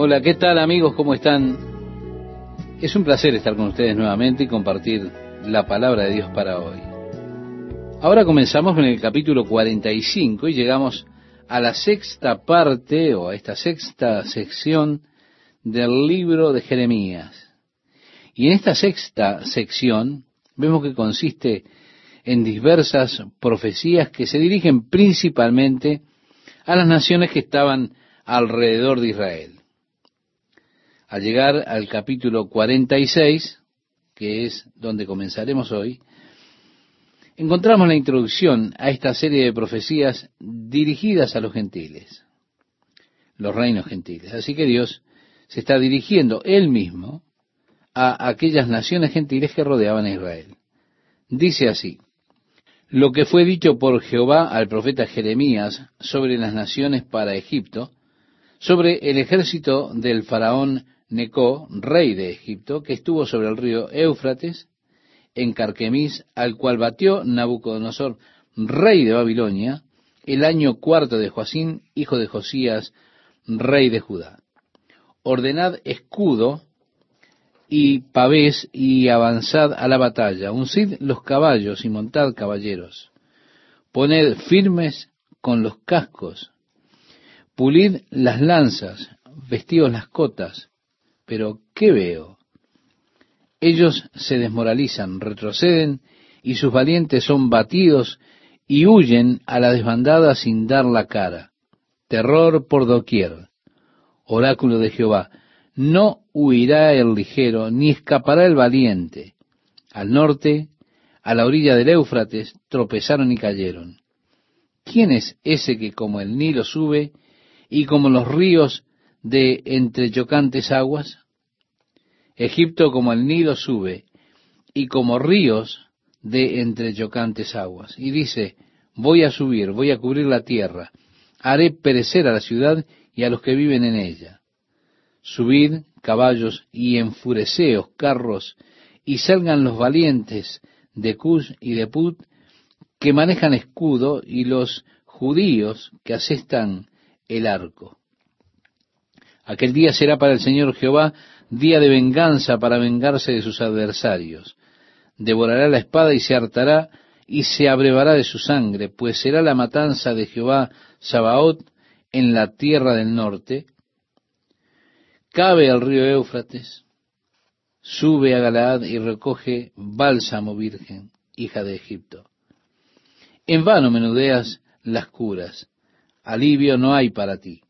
Hola, ¿qué tal amigos? ¿Cómo están? Es un placer estar con ustedes nuevamente y compartir la palabra de Dios para hoy. Ahora comenzamos en el capítulo 45 y llegamos a la sexta parte o a esta sexta sección del libro de Jeremías. Y en esta sexta sección vemos que consiste en diversas profecías que se dirigen principalmente a las naciones que estaban alrededor de Israel. Al llegar al capítulo 46, que es donde comenzaremos hoy, encontramos la introducción a esta serie de profecías dirigidas a los gentiles, los reinos gentiles. Así que Dios se está dirigiendo él mismo a aquellas naciones gentiles que rodeaban a Israel. Dice así, lo que fue dicho por Jehová al profeta Jeremías sobre las naciones para Egipto, sobre el ejército del faraón Necó, rey de Egipto, que estuvo sobre el río Éufrates, en Carquemis, al cual batió Nabucodonosor, rey de Babilonia, el año cuarto de Joacín, hijo de Josías, rey de Judá. Ordenad escudo y pavés y avanzad a la batalla, uncid los caballos y montad caballeros. Poned firmes con los cascos, pulid las lanzas, vestidos las cotas, pero ¿qué veo? Ellos se desmoralizan, retroceden y sus valientes son batidos y huyen a la desbandada sin dar la cara. Terror por doquier. Oráculo de Jehová. No huirá el ligero, ni escapará el valiente. Al norte, a la orilla del Éufrates, tropezaron y cayeron. ¿Quién es ese que como el Nilo sube y como los ríos de entre chocantes aguas? Egipto como el Nilo sube y como ríos de entre chocantes aguas. Y dice, voy a subir, voy a cubrir la tierra, haré perecer a la ciudad y a los que viven en ella. Subid caballos y enfureceos carros y salgan los valientes de Cus y de Put que manejan escudo y los judíos que asestan el arco. Aquel día será para el Señor Jehová día de venganza para vengarse de sus adversarios. Devorará la espada y se hartará y se abrevará de su sangre, pues será la matanza de Jehová Sabaoth en la tierra del norte. Cabe al río Éufrates, sube a Galaad y recoge bálsamo virgen, hija de Egipto. En vano menudeas las curas, alivio no hay para ti.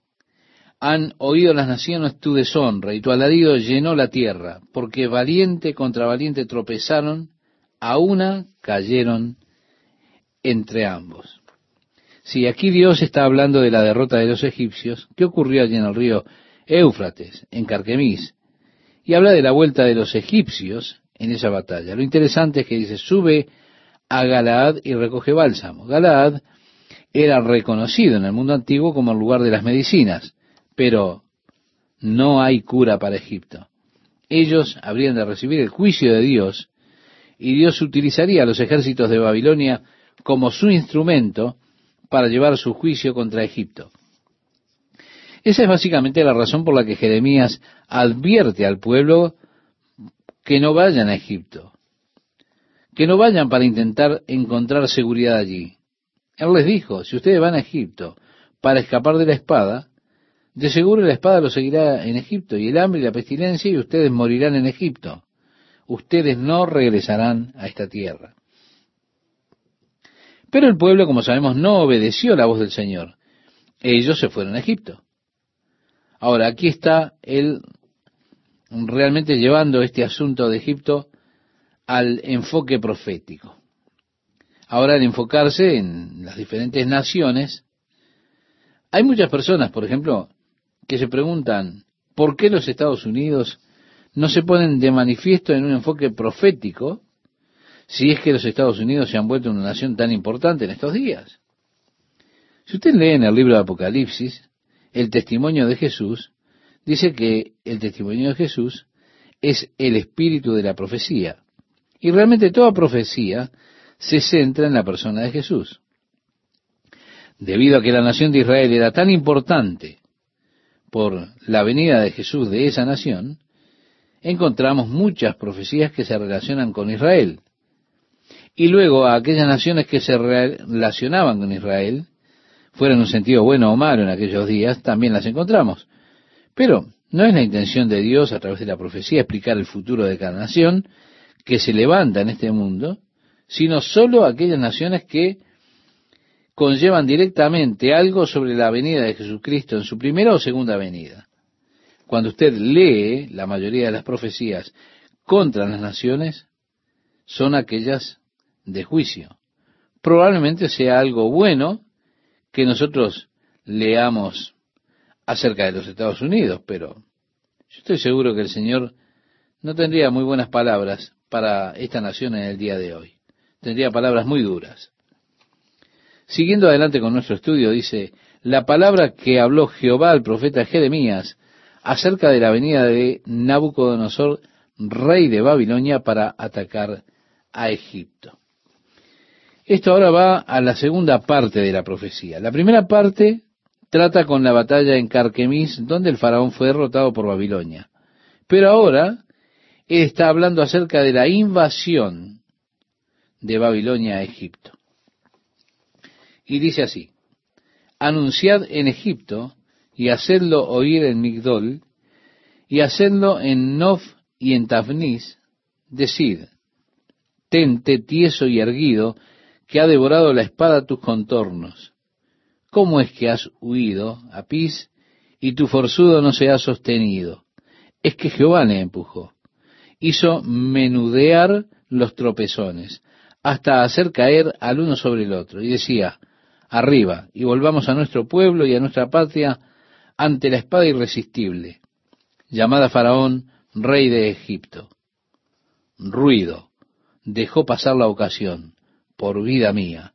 Han oído las naciones tu deshonra y tu alarido llenó la tierra, porque valiente contra valiente tropezaron, a una cayeron entre ambos. Si aquí Dios está hablando de la derrota de los egipcios, ¿qué ocurrió allí en el río Éufrates, en Carquemis? Y habla de la vuelta de los egipcios en esa batalla. Lo interesante es que dice, sube a Galaad y recoge bálsamo. Galaad era reconocido en el mundo antiguo como el lugar de las medicinas pero no hay cura para Egipto. Ellos habrían de recibir el juicio de Dios y Dios utilizaría a los ejércitos de Babilonia como su instrumento para llevar su juicio contra Egipto. Esa es básicamente la razón por la que Jeremías advierte al pueblo que no vayan a Egipto, que no vayan para intentar encontrar seguridad allí. Él les dijo, si ustedes van a Egipto para escapar de la espada, de seguro la espada lo seguirá en Egipto, y el hambre y la pestilencia, y ustedes morirán en Egipto. Ustedes no regresarán a esta tierra. Pero el pueblo, como sabemos, no obedeció la voz del Señor. Ellos se fueron a Egipto. Ahora, aquí está él realmente llevando este asunto de Egipto al enfoque profético. Ahora, al enfocarse en las diferentes naciones, hay muchas personas, por ejemplo, que se preguntan por qué los Estados Unidos no se ponen de manifiesto en un enfoque profético si es que los Estados Unidos se han vuelto una nación tan importante en estos días. Si usted lee en el libro de Apocalipsis, el testimonio de Jesús dice que el testimonio de Jesús es el espíritu de la profecía. Y realmente toda profecía se centra en la persona de Jesús. Debido a que la nación de Israel era tan importante por la venida de Jesús de esa nación, encontramos muchas profecías que se relacionan con Israel. Y luego a aquellas naciones que se relacionaban con Israel, fuera en un sentido bueno o malo en aquellos días, también las encontramos. Pero no es la intención de Dios a través de la profecía explicar el futuro de cada nación que se levanta en este mundo, sino sólo aquellas naciones que conllevan directamente algo sobre la venida de Jesucristo en su primera o segunda venida. Cuando usted lee la mayoría de las profecías contra las naciones, son aquellas de juicio. Probablemente sea algo bueno que nosotros leamos acerca de los Estados Unidos, pero yo estoy seguro que el Señor no tendría muy buenas palabras para esta nación en el día de hoy. Tendría palabras muy duras. Siguiendo adelante con nuestro estudio, dice, la palabra que habló Jehová al profeta Jeremías acerca de la venida de Nabucodonosor, rey de Babilonia, para atacar a Egipto. Esto ahora va a la segunda parte de la profecía. La primera parte trata con la batalla en Carquemis, donde el faraón fue derrotado por Babilonia. Pero ahora está hablando acerca de la invasión de Babilonia a Egipto. Y dice así, anunciad en Egipto y hacedlo oír en Migdol y hacedlo en Nof y en Tafnis, decid, tente tieso y erguido, que ha devorado la espada tus contornos. ¿Cómo es que has huido, Apis, y tu forzudo no se ha sostenido? Es que Jehová le empujó. Hizo menudear los tropezones, hasta hacer caer al uno sobre el otro. Y decía, arriba y volvamos a nuestro pueblo y a nuestra patria ante la espada irresistible, llamada Faraón, rey de Egipto. Ruido, dejó pasar la ocasión, por vida mía.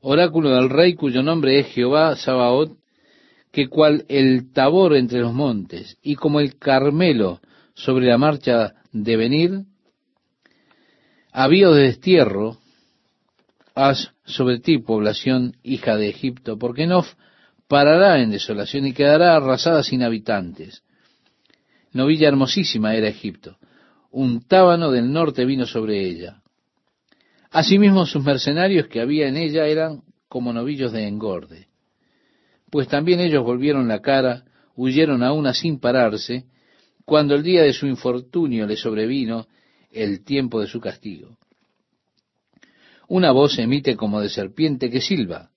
Oráculo del rey cuyo nombre es Jehová Sabaoth, que cual el tabor entre los montes y como el Carmelo sobre la marcha de venir, había de destierro, haz sobre ti, población hija de Egipto, porque Nof parará en desolación y quedará arrasada sin habitantes. Novilla hermosísima era Egipto. Un tábano del norte vino sobre ella. Asimismo sus mercenarios que había en ella eran como novillos de engorde. Pues también ellos volvieron la cara, huyeron a una sin pararse, cuando el día de su infortunio le sobrevino el tiempo de su castigo. Una voz emite como de serpiente que silba,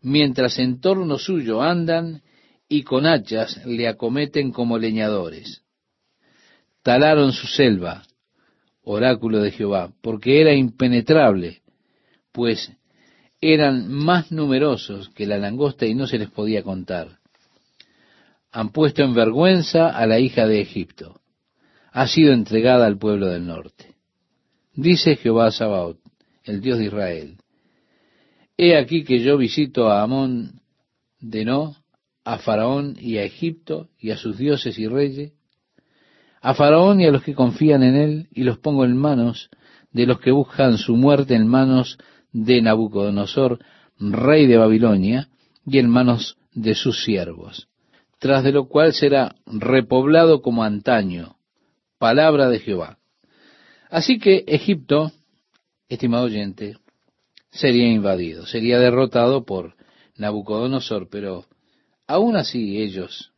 mientras en torno suyo andan y con hachas le acometen como leñadores. Talaron su selva, oráculo de Jehová, porque era impenetrable, pues eran más numerosos que la langosta y no se les podía contar. Han puesto en vergüenza a la hija de Egipto. Ha sido entregada al pueblo del norte. Dice Jehová Sabaoth, el Dios de Israel. He aquí que yo visito a Amón de No, a Faraón y a Egipto y a sus dioses y reyes, a Faraón y a los que confían en él, y los pongo en manos de los que buscan su muerte, en manos de Nabucodonosor, rey de Babilonia, y en manos de sus siervos, tras de lo cual será repoblado como antaño, palabra de Jehová. Así que Egipto estimado oyente, sería invadido, sería derrotado por Nabucodonosor, pero aún así ellos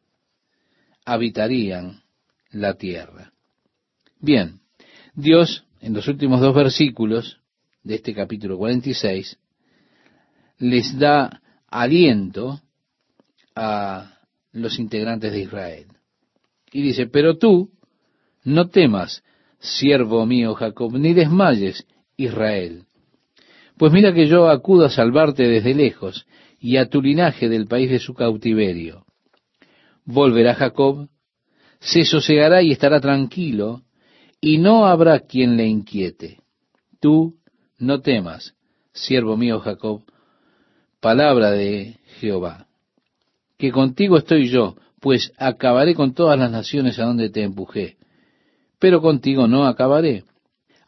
habitarían la tierra. Bien, Dios en los últimos dos versículos de este capítulo 46 les da aliento a los integrantes de Israel. Y dice, pero tú no temas, siervo mío Jacob, ni desmayes, Israel. Pues mira que yo acudo a salvarte desde lejos y a tu linaje del país de su cautiverio. Volverá Jacob, se sosegará y estará tranquilo, y no habrá quien le inquiete. Tú no temas, siervo mío Jacob, palabra de Jehová, que contigo estoy yo, pues acabaré con todas las naciones a donde te empujé, pero contigo no acabaré,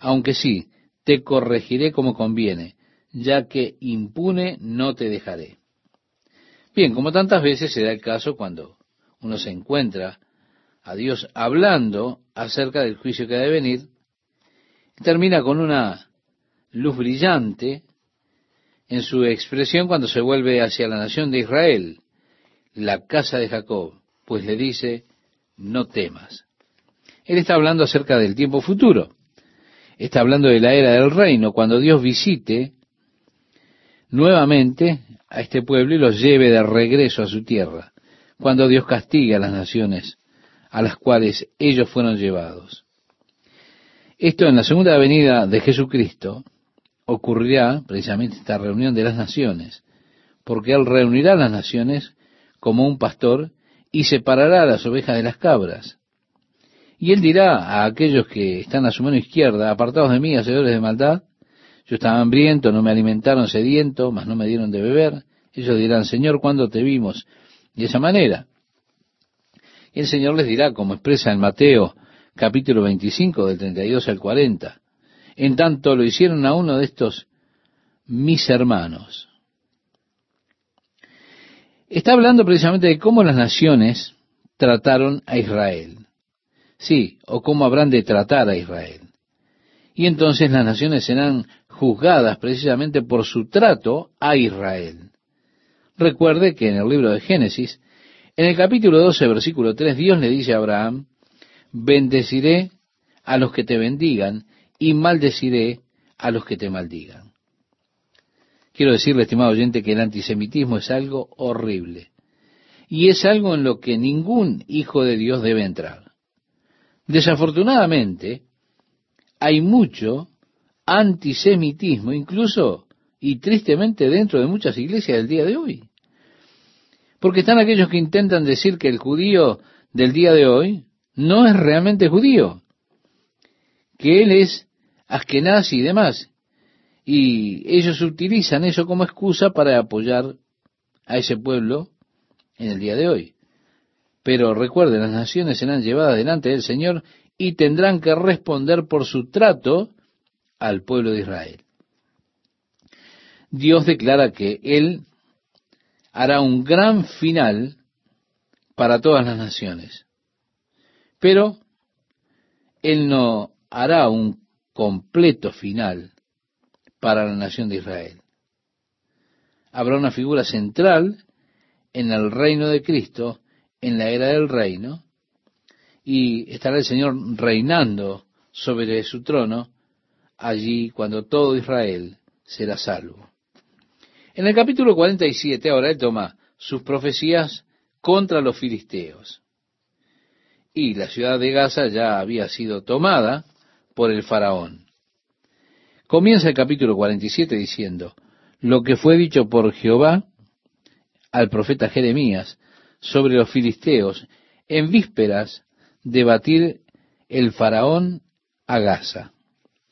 aunque sí, te corregiré como conviene, ya que impune no te dejaré. Bien, como tantas veces se da el caso cuando uno se encuentra a Dios hablando acerca del juicio que debe venir, termina con una luz brillante en su expresión cuando se vuelve hacia la nación de Israel, la casa de Jacob, pues le dice, no temas. Él está hablando acerca del tiempo futuro. Está hablando de la era del reino, cuando Dios visite nuevamente a este pueblo y los lleve de regreso a su tierra, cuando Dios castigue a las naciones a las cuales ellos fueron llevados. Esto en la segunda venida de Jesucristo ocurrirá precisamente esta reunión de las naciones, porque Él reunirá a las naciones como un pastor y separará a las ovejas de las cabras. Y Él dirá a aquellos que están a su mano izquierda, apartados de mí, hacedores de maldad, yo estaba hambriento, no me alimentaron sediento, mas no me dieron de beber. Ellos dirán, Señor, ¿cuándo te vimos? De esa manera. Y el Señor les dirá, como expresa en Mateo capítulo 25, del 32 al 40, en tanto lo hicieron a uno de estos mis hermanos. Está hablando precisamente de cómo las naciones trataron a Israel. Sí, o cómo habrán de tratar a Israel. Y entonces las naciones serán juzgadas precisamente por su trato a Israel. Recuerde que en el libro de Génesis, en el capítulo 12, versículo 3, Dios le dice a Abraham, bendeciré a los que te bendigan y maldeciré a los que te maldigan. Quiero decirle, estimado oyente, que el antisemitismo es algo horrible. Y es algo en lo que ningún hijo de Dios debe entrar. Desafortunadamente, hay mucho antisemitismo, incluso y tristemente dentro de muchas iglesias del día de hoy. Porque están aquellos que intentan decir que el judío del día de hoy no es realmente judío, que él es askenaz y demás. Y ellos utilizan eso como excusa para apoyar a ese pueblo en el día de hoy. Pero recuerden, las naciones serán llevadas delante del Señor y tendrán que responder por su trato al pueblo de Israel. Dios declara que Él hará un gran final para todas las naciones. Pero Él no hará un completo final para la nación de Israel. Habrá una figura central en el reino de Cristo, en la era del reino, y estará el Señor reinando sobre su trono allí cuando todo Israel será salvo. En el capítulo 47 ahora él toma sus profecías contra los filisteos. Y la ciudad de Gaza ya había sido tomada por el faraón. Comienza el capítulo 47 diciendo, lo que fue dicho por Jehová al profeta Jeremías sobre los filisteos en vísperas de batir el faraón a Gaza.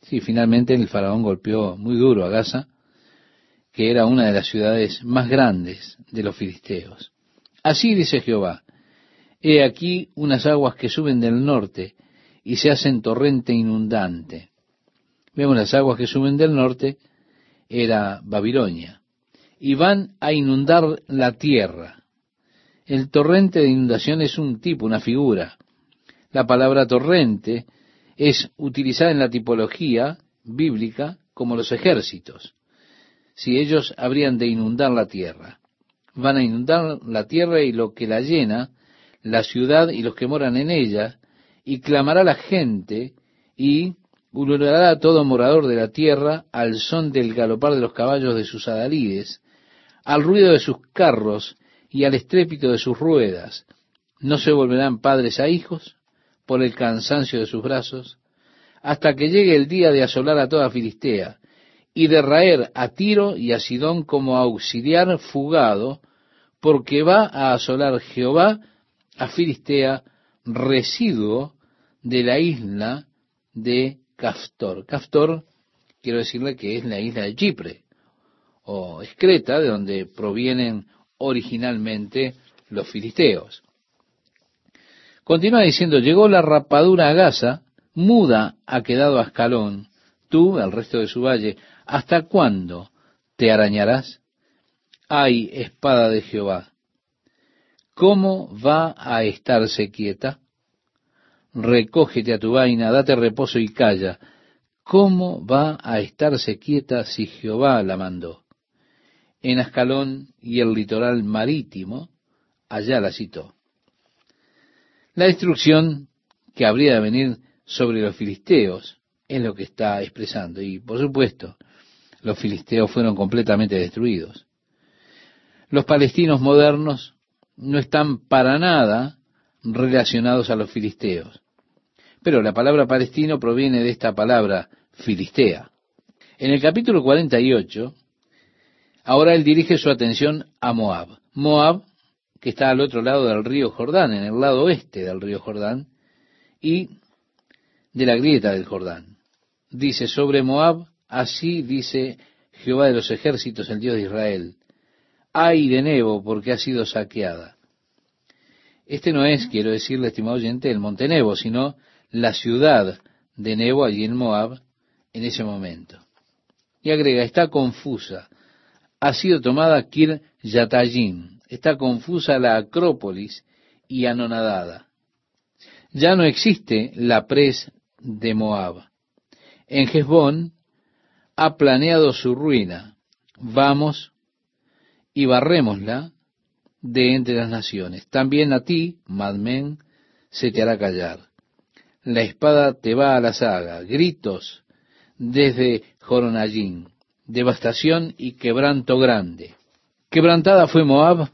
Sí, finalmente el faraón golpeó muy duro a Gaza, que era una de las ciudades más grandes de los filisteos. Así dice Jehová, he aquí unas aguas que suben del norte y se hacen torrente inundante. Vemos las aguas que suben del norte, era Babilonia, y van a inundar la tierra. El torrente de inundación es un tipo, una figura. La palabra torrente es utilizada en la tipología bíblica como los ejércitos. Si ellos habrían de inundar la tierra, van a inundar la tierra y lo que la llena, la ciudad y los que moran en ella, y clamará la gente y ululará a todo morador de la tierra al son del galopar de los caballos de sus adalides, al ruido de sus carros y al estrépito de sus ruedas. No se volverán padres a hijos, por el cansancio de sus brazos, hasta que llegue el día de asolar a toda Filistea, y de raer a Tiro y a Sidón como auxiliar fugado, porque va a asolar Jehová a Filistea, residuo de la isla de Caftor. Caftor, quiero decirle que es la isla de Chipre, o Excreta, de donde provienen originalmente los filisteos. Continúa diciendo, llegó la rapadura a Gaza, muda ha quedado Ascalón, tú, el resto de su valle, ¿hasta cuándo te arañarás? Ay, espada de Jehová, ¿cómo va a estarse quieta? Recógete a tu vaina, date reposo y calla. ¿Cómo va a estarse quieta si Jehová la mandó? En Ascalón y el litoral marítimo, allá la citó. La destrucción que habría de venir sobre los filisteos es lo que está expresando. Y por supuesto, los filisteos fueron completamente destruidos. Los palestinos modernos no están para nada relacionados a los filisteos. Pero la palabra palestino proviene de esta palabra filistea. En el capítulo 48, ahora él dirige su atención a Moab. Moab, que está al otro lado del río Jordán, en el lado oeste del río Jordán, y de la grieta del Jordán. Dice sobre Moab, así dice Jehová de los ejércitos, el Dios de Israel, ay de Nebo porque ha sido saqueada. Este no es, quiero decirle, estimado oyente, el monte Nebo, sino la ciudad de Nebo allí en Moab en ese momento. Y agrega, está confusa, ha sido tomada Kir Yatayim, está confusa la Acrópolis y anonadada. Ya no existe la pres de Moab. En Hezbón ha planeado su ruina. Vamos y barrémosla de entre las naciones. También a ti, Madmen, se te hará callar. La espada te va a la saga, gritos desde Joronallín, devastación y quebranto grande. Quebrantada fue Moab,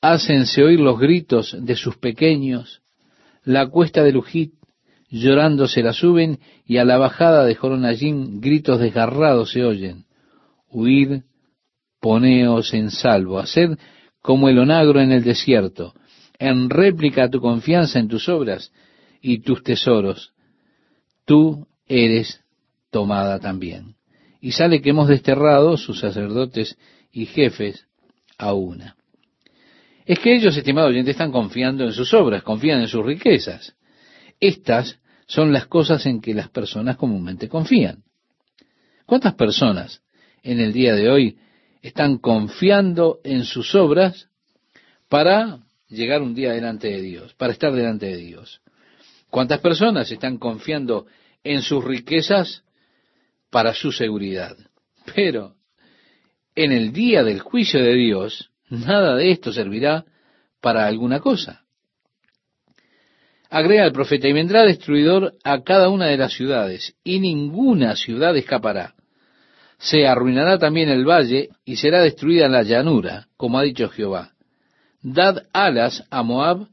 hácense oír los gritos de sus pequeños, la cuesta de Lujit, llorando se la suben, y a la bajada de Joronallín gritos desgarrados se oyen. Huid, poneos en salvo, haced como el onagro en el desierto, en réplica tu confianza en tus obras y tus tesoros. Tú eres tomada también. Y sale que hemos desterrado sus sacerdotes y jefes a una. Es que ellos, estimados oyentes, están confiando en sus obras, confían en sus riquezas. Estas son las cosas en que las personas comúnmente confían. ¿Cuántas personas en el día de hoy están confiando en sus obras para llegar un día delante de Dios, para estar delante de Dios? ¿Cuántas personas están confiando en sus riquezas para su seguridad? Pero en el día del juicio de Dios, nada de esto servirá para alguna cosa. Agrega el profeta, y vendrá destruidor a cada una de las ciudades, y ninguna ciudad escapará. Se arruinará también el valle, y será destruida la llanura, como ha dicho Jehová. Dad alas a Moab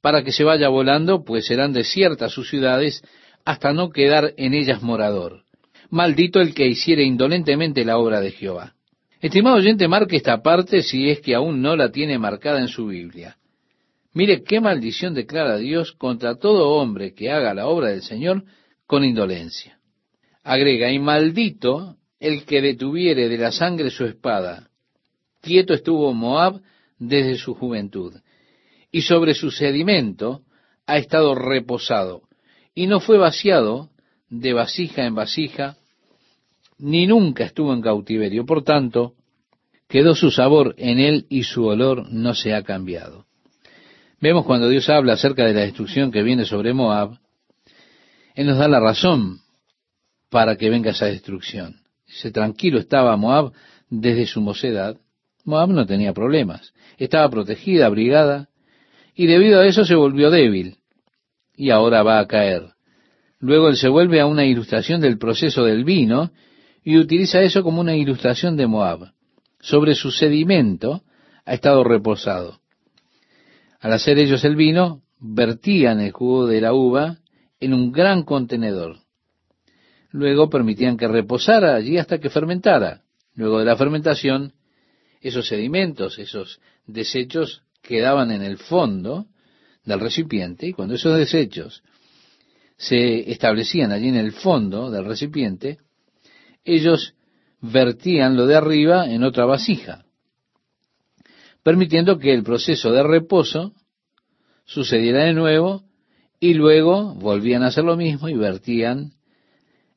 para que se vaya volando, pues serán desiertas sus ciudades, hasta no quedar en ellas morador. Maldito el que hiciere indolentemente la obra de Jehová. Estimado oyente, marque esta parte si es que aún no la tiene marcada en su Biblia. Mire qué maldición declara Dios contra todo hombre que haga la obra del Señor con indolencia. Agrega, y maldito el que detuviere de la sangre su espada. Quieto estuvo Moab desde su juventud, y sobre su sedimento ha estado reposado, y no fue vaciado de vasija en vasija, ni nunca estuvo en cautiverio. Por tanto, quedó su sabor en él y su olor no se ha cambiado. Vemos cuando Dios habla acerca de la destrucción que viene sobre Moab, Él nos da la razón para que venga esa destrucción. Dice, tranquilo estaba Moab desde su mocedad. Moab no tenía problemas. Estaba protegida, abrigada, y debido a eso se volvió débil. Y ahora va a caer. Luego él se vuelve a una ilustración del proceso del vino y utiliza eso como una ilustración de Moab. Sobre su sedimento ha estado reposado. Al hacer ellos el vino, vertían el jugo de la uva en un gran contenedor. Luego permitían que reposara allí hasta que fermentara. Luego de la fermentación, esos sedimentos, esos desechos quedaban en el fondo del recipiente y cuando esos desechos se establecían allí en el fondo del recipiente, ellos vertían lo de arriba en otra vasija permitiendo que el proceso de reposo sucediera de nuevo y luego volvían a hacer lo mismo y vertían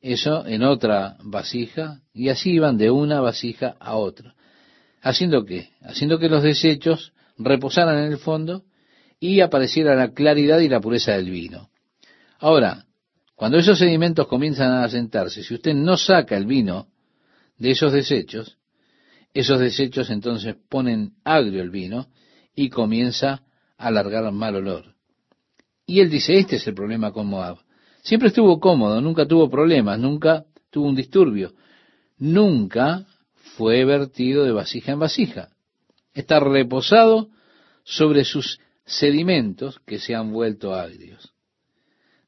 eso en otra vasija y así iban de una vasija a otra. ¿Haciendo qué? Haciendo que los desechos reposaran en el fondo y apareciera la claridad y la pureza del vino. Ahora, cuando esos sedimentos comienzan a asentarse, si usted no saca el vino de esos desechos, esos desechos entonces ponen agrio el vino y comienza a largar mal olor. Y él dice, este es el problema con Moab. Siempre estuvo cómodo, nunca tuvo problemas, nunca tuvo un disturbio, nunca fue vertido de vasija en vasija. Está reposado sobre sus sedimentos que se han vuelto agrios.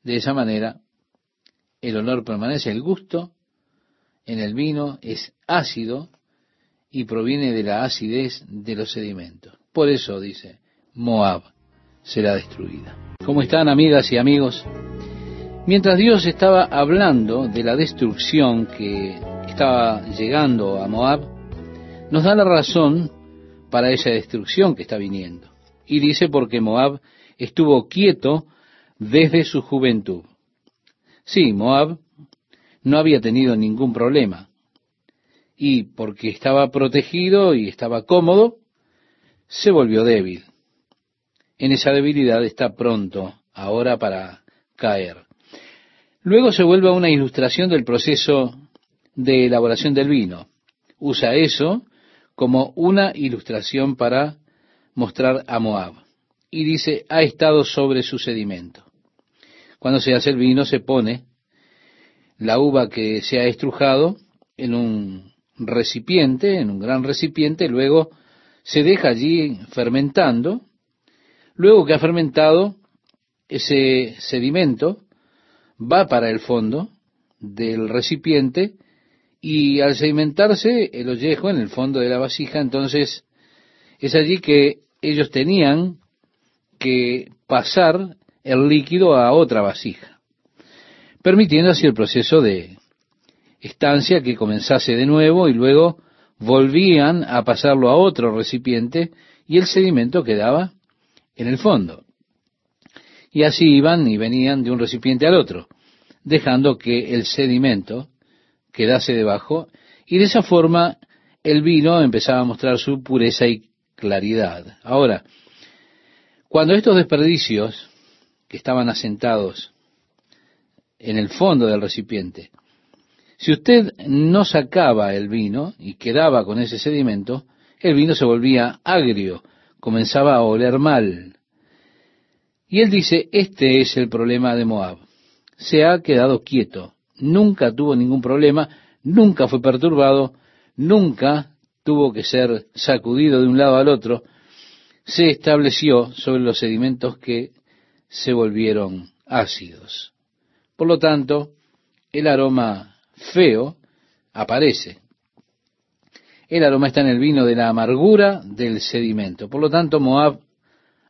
De esa manera, el olor permanece, el gusto en el vino es ácido y proviene de la acidez de los sedimentos. Por eso dice, Moab será destruida. ¿Cómo están amigas y amigos? Mientras Dios estaba hablando de la destrucción que estaba llegando a Moab, nos da la razón para esa destrucción que está viniendo. Y dice porque Moab estuvo quieto desde su juventud. Sí, Moab no había tenido ningún problema. Y porque estaba protegido y estaba cómodo, se volvió débil. En esa debilidad está pronto ahora para caer. Luego se vuelve a una ilustración del proceso de elaboración del vino. Usa eso como una ilustración para mostrar a Moab. Y dice, ha estado sobre su sedimento. Cuando se hace el vino se pone la uva que se ha estrujado en un recipiente, en un gran recipiente, luego se deja allí fermentando. Luego que ha fermentado, ese sedimento va para el fondo del recipiente y al sedimentarse el ollejo en el fondo de la vasija, entonces es allí que ellos tenían que pasar el líquido a otra vasija, permitiendo así el proceso de estancia que comenzase de nuevo y luego volvían a pasarlo a otro recipiente y el sedimento quedaba en el fondo. Y así iban y venían de un recipiente al otro, dejando que el sedimento quedase debajo, y de esa forma el vino empezaba a mostrar su pureza y claridad. Ahora, cuando estos desperdicios que estaban asentados en el fondo del recipiente, si usted no sacaba el vino y quedaba con ese sedimento, el vino se volvía agrio, comenzaba a oler mal. Y él dice, este es el problema de Moab. Se ha quedado quieto, nunca tuvo ningún problema, nunca fue perturbado, nunca tuvo que ser sacudido de un lado al otro, se estableció sobre los sedimentos que se volvieron ácidos. Por lo tanto, el aroma feo aparece. El aroma está en el vino de la amargura del sedimento. Por lo tanto, Moab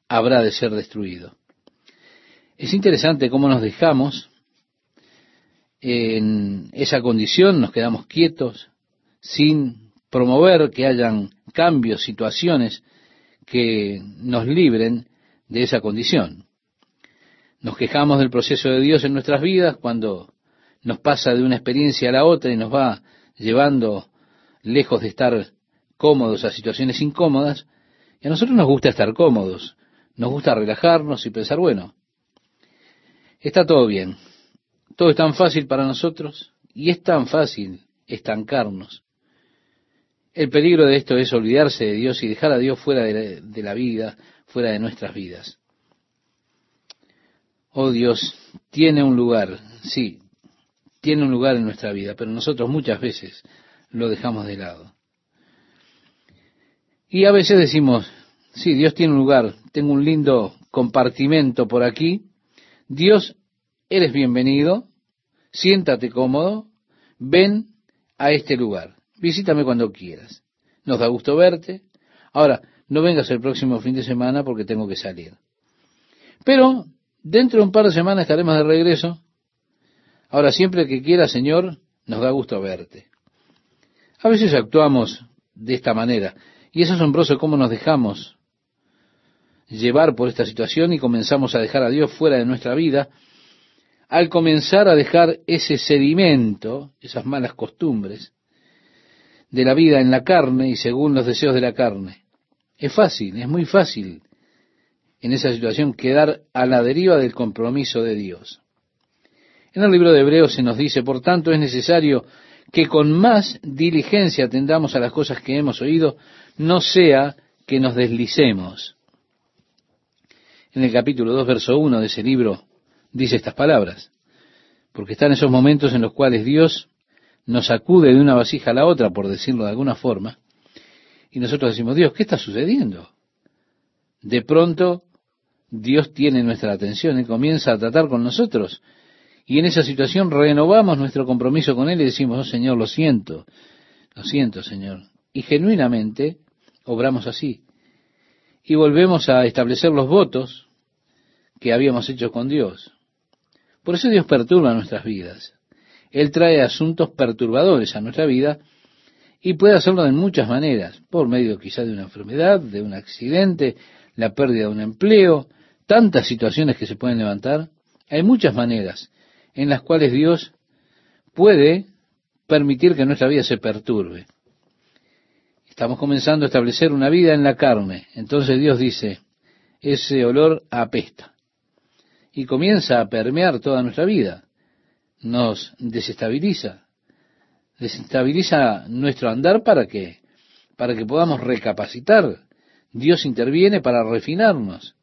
habrá de ser destruido. Es interesante cómo nos dejamos en esa condición, nos quedamos quietos, sin promover que hayan cambios, situaciones que nos libren de esa condición. Nos quejamos del proceso de Dios en nuestras vidas cuando nos pasa de una experiencia a la otra y nos va llevando lejos de estar cómodos a situaciones incómodas. Y a nosotros nos gusta estar cómodos, nos gusta relajarnos y pensar, bueno, está todo bien, todo es tan fácil para nosotros y es tan fácil estancarnos. El peligro de esto es olvidarse de Dios y dejar a Dios fuera de la, de la vida, fuera de nuestras vidas. Oh Dios, tiene un lugar, sí, tiene un lugar en nuestra vida, pero nosotros muchas veces lo dejamos de lado. Y a veces decimos, sí, Dios tiene un lugar, tengo un lindo compartimento por aquí, Dios, eres bienvenido, siéntate cómodo, ven a este lugar, visítame cuando quieras. Nos da gusto verte. Ahora, no vengas el próximo fin de semana porque tengo que salir. Pero dentro de un par de semanas estaremos de regreso Ahora, siempre que quiera, Señor, nos da gusto verte. A veces actuamos de esta manera y es asombroso cómo nos dejamos llevar por esta situación y comenzamos a dejar a Dios fuera de nuestra vida al comenzar a dejar ese sedimento, esas malas costumbres de la vida en la carne y según los deseos de la carne. Es fácil, es muy fácil en esa situación quedar a la deriva del compromiso de Dios. En el libro de Hebreos se nos dice, por tanto, es necesario que con más diligencia atendamos a las cosas que hemos oído, no sea que nos deslicemos. En el capítulo 2, verso 1 de ese libro dice estas palabras, porque están esos momentos en los cuales Dios nos sacude de una vasija a la otra, por decirlo de alguna forma, y nosotros decimos, Dios, ¿qué está sucediendo? De pronto, Dios tiene nuestra atención y comienza a tratar con nosotros y en esa situación renovamos nuestro compromiso con Él y decimos, oh Señor, lo siento, lo siento Señor. Y genuinamente obramos así. Y volvemos a establecer los votos que habíamos hecho con Dios. Por eso Dios perturba nuestras vidas. Él trae asuntos perturbadores a nuestra vida y puede hacerlo de muchas maneras, por medio quizá de una enfermedad, de un accidente, la pérdida de un empleo, tantas situaciones que se pueden levantar. Hay muchas maneras en las cuales Dios puede permitir que nuestra vida se perturbe. Estamos comenzando a establecer una vida en la carne. Entonces Dios dice, ese olor apesta. Y comienza a permear toda nuestra vida. Nos desestabiliza. Desestabiliza nuestro andar para que, para que podamos recapacitar. Dios interviene para refinarnos.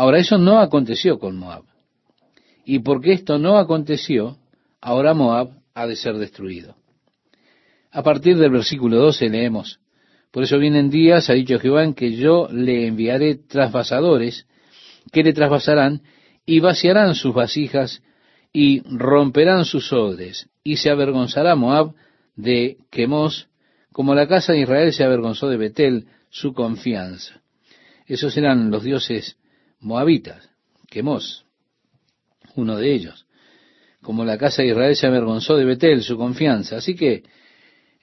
Ahora, eso no aconteció con Moab. Y porque esto no aconteció, ahora Moab ha de ser destruido. A partir del versículo 12 leemos, por eso vienen días, ha dicho Jehová, en que yo le enviaré trasvasadores, que le trasvasarán y vaciarán sus vasijas y romperán sus odres, y se avergonzará Moab de Quemos, como la casa de Israel se avergonzó de Betel, su confianza. Esos eran los dioses moabitas, Quemos uno de ellos. Como la casa de Israel se avergonzó de Betel, su confianza. Así que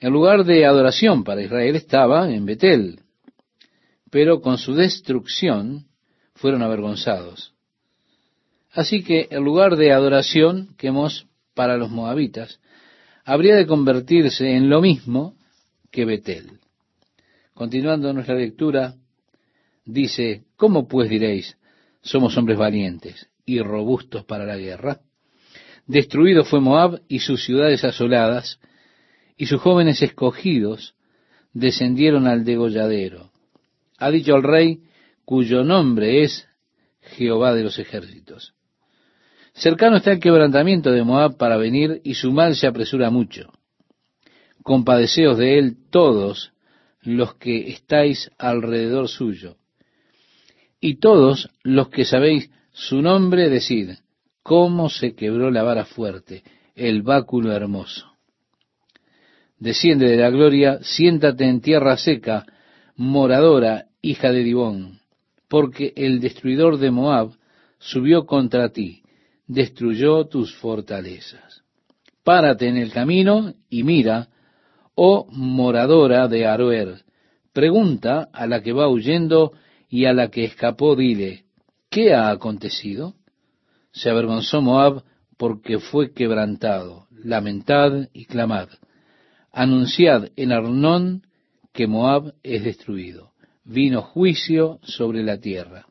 el lugar de adoración para Israel estaba en Betel, pero con su destrucción fueron avergonzados. Así que el lugar de adoración que hemos para los moabitas habría de convertirse en lo mismo que Betel. Continuando nuestra lectura, dice, ¿cómo pues diréis, somos hombres valientes? y robustos para la guerra. Destruido fue Moab y sus ciudades asoladas, y sus jóvenes escogidos descendieron al degolladero. Ha dicho el rey, cuyo nombre es Jehová de los ejércitos. Cercano está el quebrantamiento de Moab para venir, y su mal se apresura mucho. Compadeceos de él todos los que estáis alrededor suyo, y todos los que sabéis su nombre decid, cómo se quebró la vara fuerte, el báculo hermoso. Desciende de la gloria, siéntate en tierra seca, moradora, hija de Dibón, porque el destruidor de Moab subió contra ti, destruyó tus fortalezas. Párate en el camino y mira, oh moradora de Aroer, pregunta a la que va huyendo y a la que escapó, dile, ¿Qué ha acontecido? Se avergonzó Moab porque fue quebrantado. Lamentad y clamad. Anunciad en Arnón que Moab es destruido. Vino juicio sobre la tierra.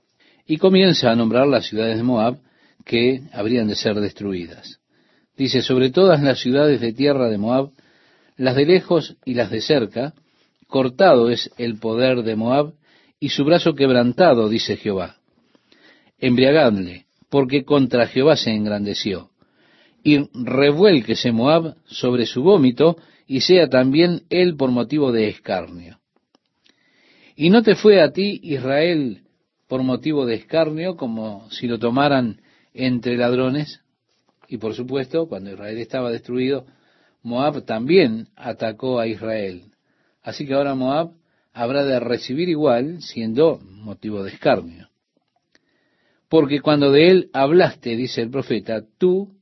Y comienza a nombrar las ciudades de Moab que habrían de ser destruidas. Dice, sobre todas las ciudades de tierra de Moab, las de lejos y las de cerca, cortado es el poder de Moab y su brazo quebrantado, dice Jehová embriagadle, porque contra Jehová se engrandeció. Y revuélquese Moab sobre su vómito, y sea también él por motivo de escarnio. Y no te fue a ti, Israel, por motivo de escarnio, como si lo tomaran entre ladrones. Y por supuesto, cuando Israel estaba destruido, Moab también atacó a Israel. Así que ahora Moab habrá de recibir igual, siendo motivo de escarnio. Porque cuando de él hablaste, dice el profeta, tú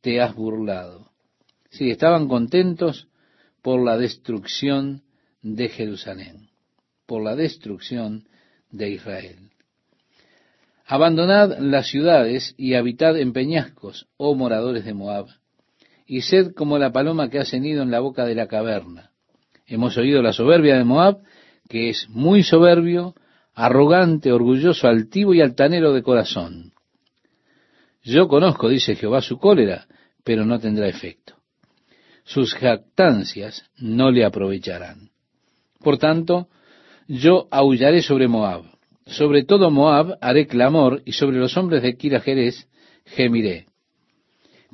te has burlado. Sí, estaban contentos por la destrucción de Jerusalén, por la destrucción de Israel. Abandonad las ciudades y habitad en peñascos, oh moradores de Moab, y sed como la paloma que ha cenido en la boca de la caverna. Hemos oído la soberbia de Moab, que es muy soberbio, arrogante, orgulloso, altivo y altanero de corazón. Yo conozco, dice Jehová, su cólera, pero no tendrá efecto. Sus jactancias no le aprovecharán. Por tanto, yo aullaré sobre Moab. Sobre todo Moab haré clamor, y sobre los hombres de Kira Jerez gemiré.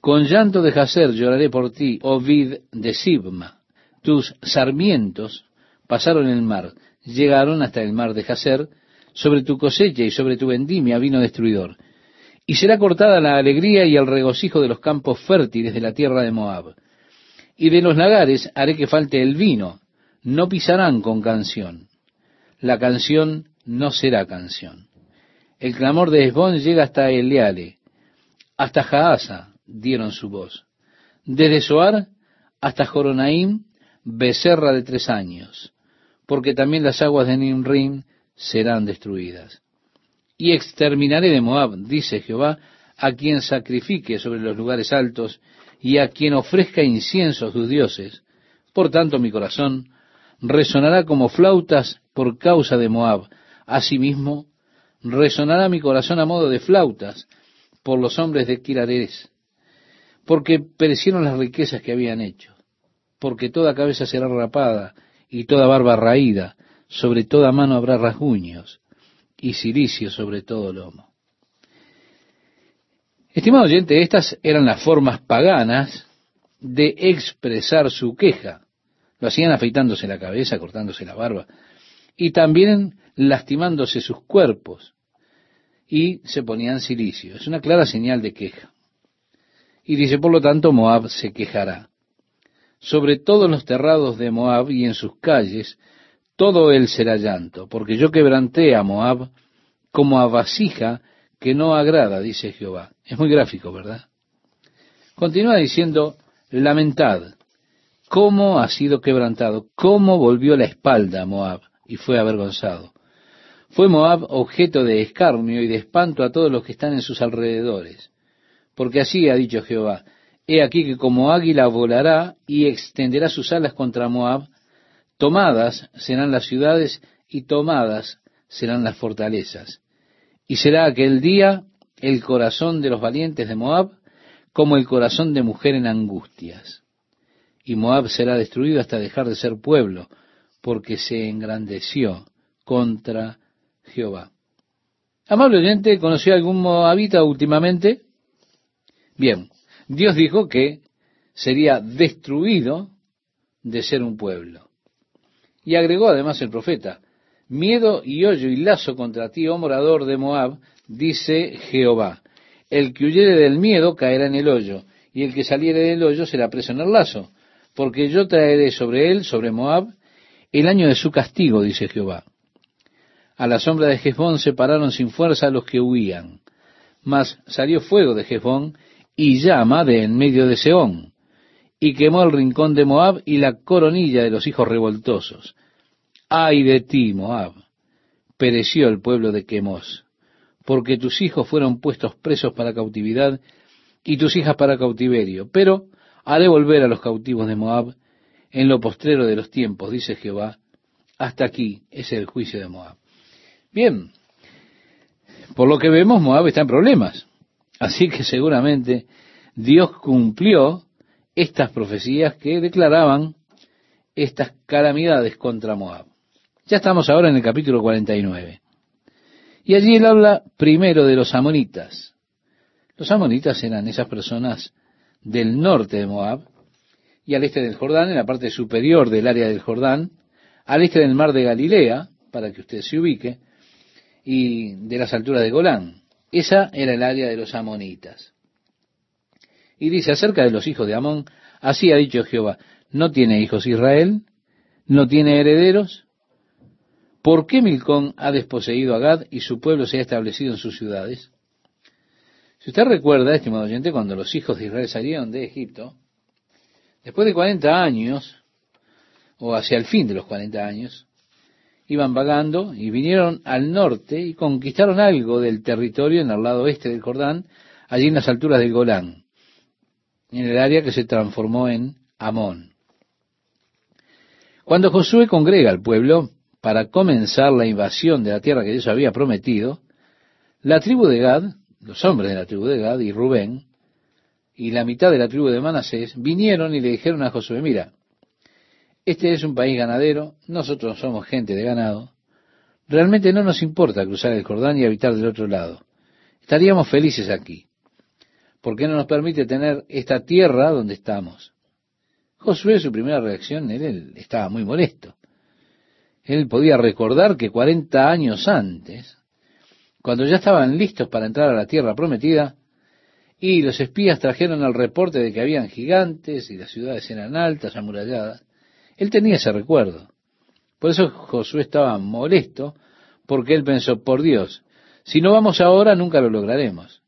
Con llanto de Jacer lloraré por ti, oh vid de Sibma. Tus sarmientos pasaron el mar, llegaron hasta el mar de Jacer, sobre tu cosecha y sobre tu vendimia vino destruidor. Y será cortada la alegría y el regocijo de los campos fértiles de la tierra de Moab. Y de los lagares haré que falte el vino, no pisarán con canción. La canción no será canción. El clamor de Esbón llega hasta Eleale, hasta Jaasa dieron su voz. Desde Soar hasta Joronaim, becerra de tres años, porque también las aguas de Nimrim serán destruidas. Y exterminaré de Moab, dice Jehová, a quien sacrifique sobre los lugares altos y a quien ofrezca incienso a sus dioses. Por tanto mi corazón resonará como flautas por causa de Moab. Asimismo, resonará mi corazón a modo de flautas por los hombres de Kirares, porque perecieron las riquezas que habían hecho, porque toda cabeza será rapada y toda barba raída, sobre toda mano habrá rasguños y silicio sobre todo lomo. Estimado oyente, estas eran las formas paganas de expresar su queja. Lo hacían afeitándose la cabeza, cortándose la barba y también lastimándose sus cuerpos y se ponían silicio. Es una clara señal de queja. Y dice, por lo tanto, Moab se quejará. Sobre todos los terrados de Moab y en sus calles todo él será llanto, porque yo quebranté a Moab como a vasija que no agrada, dice Jehová. Es muy gráfico, ¿verdad? Continúa diciendo, lamentad, cómo ha sido quebrantado, cómo volvió la espalda Moab y fue avergonzado. Fue Moab objeto de escarnio y de espanto a todos los que están en sus alrededores. Porque así ha dicho Jehová, he aquí que como águila volará y extenderá sus alas contra Moab, Tomadas serán las ciudades y tomadas serán las fortalezas. Y será aquel día el corazón de los valientes de Moab como el corazón de mujer en angustias. Y Moab será destruido hasta dejar de ser pueblo, porque se engrandeció contra Jehová. Amable oyente, ¿conoció algún moabita últimamente? Bien, Dios dijo que sería destruido de ser un pueblo. Y agregó además el profeta, miedo y hoyo y lazo contra ti, oh morador de Moab, dice Jehová. El que huyere del miedo caerá en el hoyo, y el que saliere del hoyo será preso en el lazo, porque yo traeré sobre él, sobre Moab, el año de su castigo, dice Jehová. A la sombra de Jezbón se pararon sin fuerza los que huían, mas salió fuego de Jezbón y llama de en medio de Seón y quemó el rincón de Moab y la coronilla de los hijos revoltosos. Ay de ti, Moab, pereció el pueblo de Quemos, porque tus hijos fueron puestos presos para cautividad y tus hijas para cautiverio. Pero haré volver a los cautivos de Moab en lo postrero de los tiempos, dice Jehová. Hasta aquí es el juicio de Moab. Bien, por lo que vemos, Moab está en problemas. Así que seguramente Dios cumplió estas profecías que declaraban estas calamidades contra Moab. Ya estamos ahora en el capítulo 49. Y allí él habla primero de los amonitas. Los amonitas eran esas personas del norte de Moab y al este del Jordán, en la parte superior del área del Jordán, al este del mar de Galilea, para que usted se ubique, y de las alturas de Golán. Esa era el área de los amonitas. Y dice acerca de los hijos de Amón, así ha dicho Jehová, no tiene hijos Israel, no tiene herederos. ¿Por qué Milcón ha desposeído a Gad y su pueblo se ha establecido en sus ciudades? Si usted recuerda, estimado oyente, cuando los hijos de Israel salieron de Egipto, después de 40 años, o hacia el fin de los 40 años, iban vagando y vinieron al norte y conquistaron algo del territorio en el lado oeste del Jordán, allí en las alturas del Golán en el área que se transformó en Amón. Cuando Josué congrega al pueblo para comenzar la invasión de la tierra que Dios había prometido, la tribu de Gad, los hombres de la tribu de Gad y Rubén, y la mitad de la tribu de Manasés, vinieron y le dijeron a Josué, mira, este es un país ganadero, nosotros somos gente de ganado, realmente no nos importa cruzar el Jordán y habitar del otro lado. Estaríamos felices aquí. ¿Por qué no nos permite tener esta tierra donde estamos? Josué, su primera reacción, él, estaba muy molesto. Él podía recordar que 40 años antes, cuando ya estaban listos para entrar a la tierra prometida, y los espías trajeron el reporte de que habían gigantes y las ciudades eran altas, amuralladas, él tenía ese recuerdo. Por eso Josué estaba molesto, porque él pensó, por Dios, si no vamos ahora, nunca lo lograremos.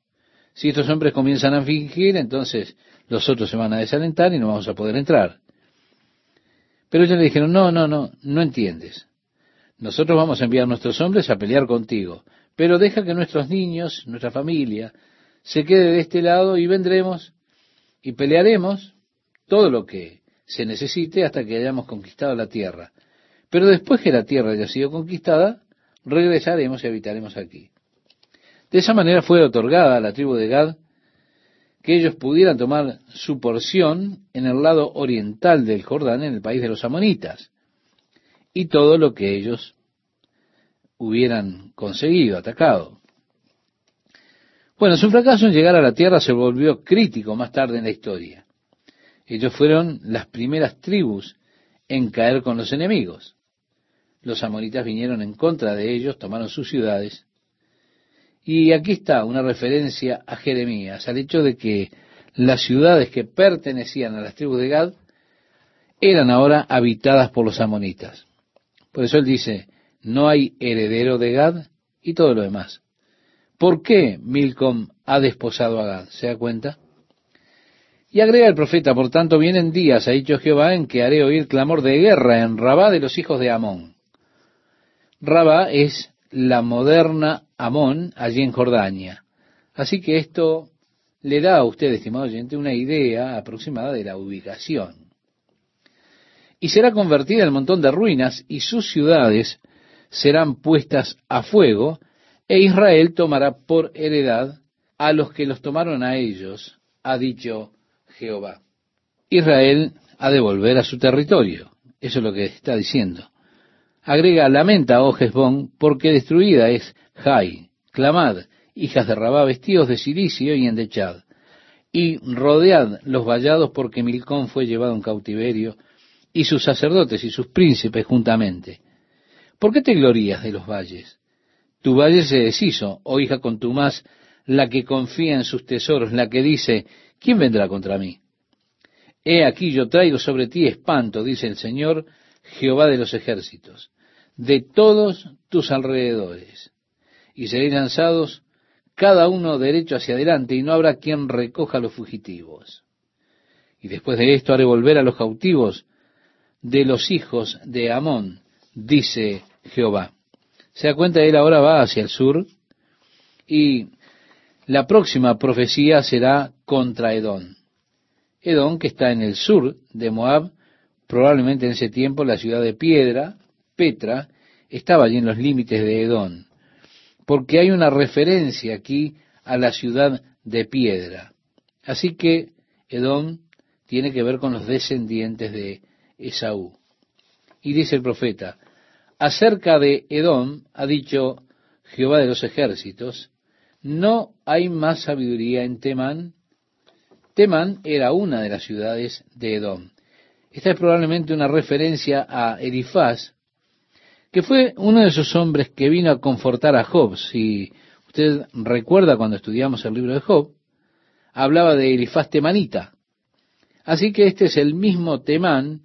Si estos hombres comienzan a fingir, entonces los otros se van a desalentar y no vamos a poder entrar. Pero ellos le dijeron, no, no, no, no entiendes. Nosotros vamos a enviar a nuestros hombres a pelear contigo, pero deja que nuestros niños, nuestra familia, se quede de este lado y vendremos y pelearemos todo lo que se necesite hasta que hayamos conquistado la tierra. Pero después que la tierra haya sido conquistada, regresaremos y habitaremos aquí. De esa manera fue otorgada a la tribu de Gad que ellos pudieran tomar su porción en el lado oriental del Jordán, en el país de los amonitas, y todo lo que ellos hubieran conseguido, atacado. Bueno, su fracaso en llegar a la tierra se volvió crítico más tarde en la historia. Ellos fueron las primeras tribus en caer con los enemigos. Los amonitas vinieron en contra de ellos, tomaron sus ciudades. Y aquí está una referencia a Jeremías, al hecho de que las ciudades que pertenecían a las tribus de Gad eran ahora habitadas por los amonitas. Por eso él dice, no hay heredero de Gad y todo lo demás. ¿Por qué Milcom ha desposado a Gad? ¿Se da cuenta? Y agrega el profeta, por tanto vienen días, ha dicho Jehová, en que haré oír clamor de guerra en Rabá de los hijos de Amón. Rabá es la moderna Amón allí en Jordania. Así que esto le da a usted, estimado oyente, una idea aproximada de la ubicación. Y será convertida en montón de ruinas y sus ciudades serán puestas a fuego e Israel tomará por heredad a los que los tomaron a ellos, ha dicho Jehová. Israel ha de volver a su territorio. Eso es lo que está diciendo. Agrega, lamenta, oh Hezbón, porque destruida es Jai. Clamad, hijas de Rabá, vestidos de silicio y endechad. Y rodead los vallados, porque Milcón fue llevado en cautiverio, y sus sacerdotes y sus príncipes juntamente. ¿Por qué te glorías de los valles? Tu valle se deshizo, oh hija contumaz, la que confía en sus tesoros, la que dice, ¿quién vendrá contra mí? He aquí yo traigo sobre ti espanto, dice el Señor, Jehová de los ejércitos, de todos tus alrededores, y seréis lanzados cada uno derecho hacia adelante, y no habrá quien recoja a los fugitivos. Y después de esto haré volver a los cautivos de los hijos de Amón, dice Jehová. Se da cuenta, él ahora va hacia el sur, y la próxima profecía será contra Edom. Edom, que está en el sur de Moab, probablemente en ese tiempo la ciudad de piedra, Petra, estaba allí en los límites de Edom, porque hay una referencia aquí a la ciudad de piedra. Así que Edom tiene que ver con los descendientes de Esaú. Y dice el profeta, acerca de Edom ha dicho Jehová de los ejércitos, no hay más sabiduría en Temán. Temán era una de las ciudades de Edom. Esta es probablemente una referencia a Elifaz, que fue uno de esos hombres que vino a confortar a Job. Si usted recuerda cuando estudiamos el libro de Job, hablaba de Elifaz temanita. Así que este es el mismo Temán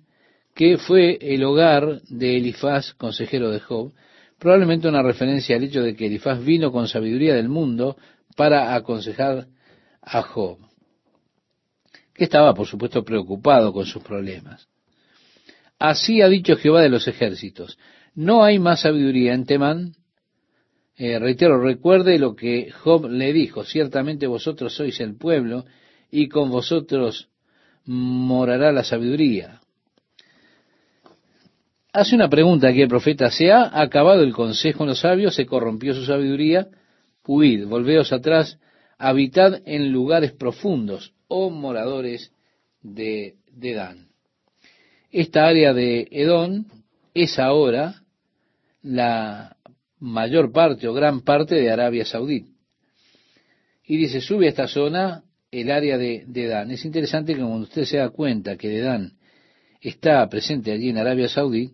que fue el hogar de Elifaz, consejero de Job, probablemente una referencia al hecho de que Elifaz vino con sabiduría del mundo para aconsejar a Job, que estaba, por supuesto, preocupado con sus problemas. Así ha dicho Jehová de los ejércitos, no hay más sabiduría en Temán. Eh, reitero, recuerde lo que Job le dijo, ciertamente vosotros sois el pueblo y con vosotros morará la sabiduría. hace una pregunta aquí el profeta, ¿se ha acabado el consejo en los sabios? ¿Se corrompió su sabiduría? Huid, volveos atrás, habitad en lugares profundos, oh moradores de, de. Esta área de Edom es ahora la mayor parte o gran parte de Arabia Saudí. Y dice, sube a esta zona el área de, de. Es interesante que cuando usted se da cuenta que de Dan está presente allí en Arabia Saudí,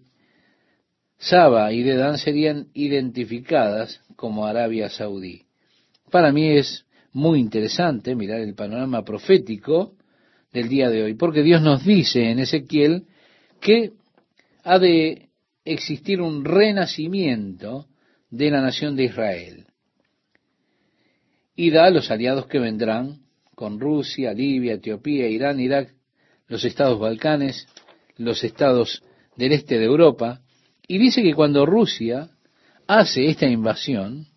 Saba y Dedán serían identificadas como Arabia Saudí. Para mí es muy interesante mirar el panorama profético del día de hoy, porque Dios nos dice en Ezequiel que ha de existir un renacimiento de la nación de Israel. Y da los aliados que vendrán con Rusia, Libia, Etiopía, Irán, Irak, los estados Balcanes, los estados del este de Europa, y dice que cuando Rusia hace esta invasión,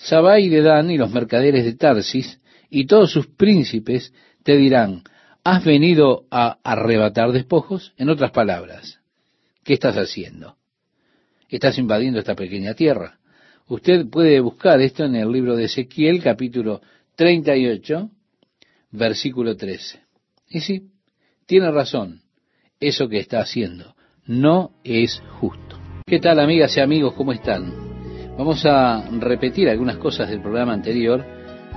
Sabai de Dan y los mercaderes de Tarsis y todos sus príncipes te dirán, ¿has venido a arrebatar despojos? En otras palabras, ¿qué estás haciendo? Estás invadiendo esta pequeña tierra. Usted puede buscar esto en el libro de Ezequiel, capítulo 38, versículo 13. Y sí, tiene razón eso que está haciendo. No es justo. ¿Qué tal amigas y amigos? ¿Cómo están? Vamos a repetir algunas cosas del programa anterior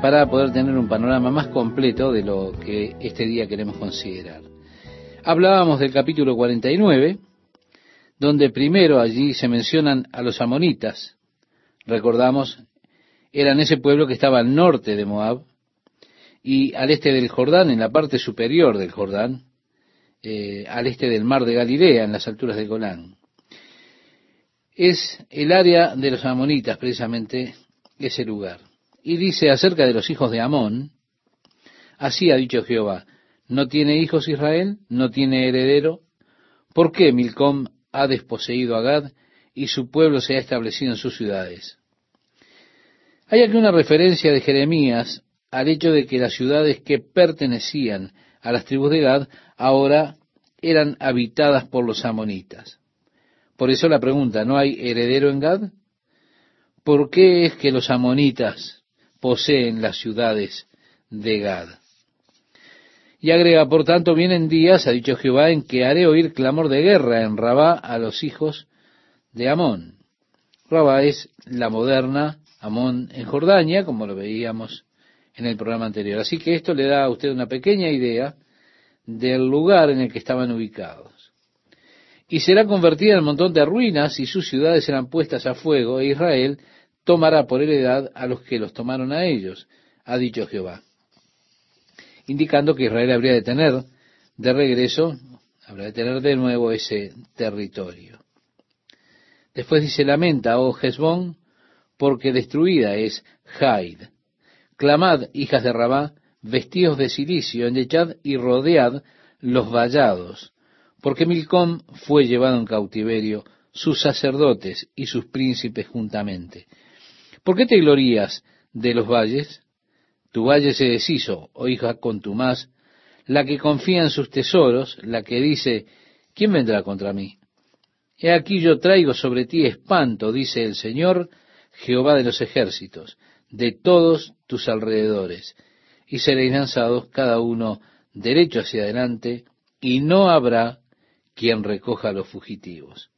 para poder tener un panorama más completo de lo que este día queremos considerar. Hablábamos del capítulo 49, donde primero allí se mencionan a los amonitas. Recordamos, eran ese pueblo que estaba al norte de Moab y al este del Jordán, en la parte superior del Jordán, eh, al este del mar de Galilea, en las alturas de Golán. Es el área de los amonitas, precisamente ese lugar. Y dice acerca de los hijos de Amón, así ha dicho Jehová, ¿no tiene hijos Israel? ¿No tiene heredero? ¿Por qué Milcom ha desposeído a Gad y su pueblo se ha establecido en sus ciudades? Hay aquí una referencia de Jeremías al hecho de que las ciudades que pertenecían a las tribus de Gad ahora eran habitadas por los amonitas. Por eso la pregunta, ¿no hay heredero en Gad? ¿Por qué es que los amonitas poseen las ciudades de Gad? Y agrega, por tanto, vienen días, ha dicho Jehová, en que haré oír clamor de guerra en Rabá a los hijos de Amón. Rabá es la moderna Amón en Jordania, como lo veíamos en el programa anterior. Así que esto le da a usted una pequeña idea del lugar en el que estaban ubicados. Y será convertida en montón de ruinas y sus ciudades serán puestas a fuego e Israel tomará por heredad a los que los tomaron a ellos, ha dicho Jehová. Indicando que Israel habría de tener de regreso, habrá de tener de nuevo ese territorio. Después dice, lamenta, oh Hezbón, porque destruida es Jaid. Clamad, hijas de Rabá, vestidos de silicio, endechad y rodead los vallados, porque Milcom fue llevado en cautiverio, sus sacerdotes y sus príncipes juntamente. ¿Por qué te glorías de los valles? Tu valle se deshizo, oh hija contumaz, la que confía en sus tesoros, la que dice, ¿quién vendrá contra mí? He aquí yo traigo sobre ti espanto, dice el Señor, Jehová de los ejércitos, de todos tus alrededores, y seréis lanzados cada uno derecho hacia adelante, y no habrá quien recoja a los fugitivos.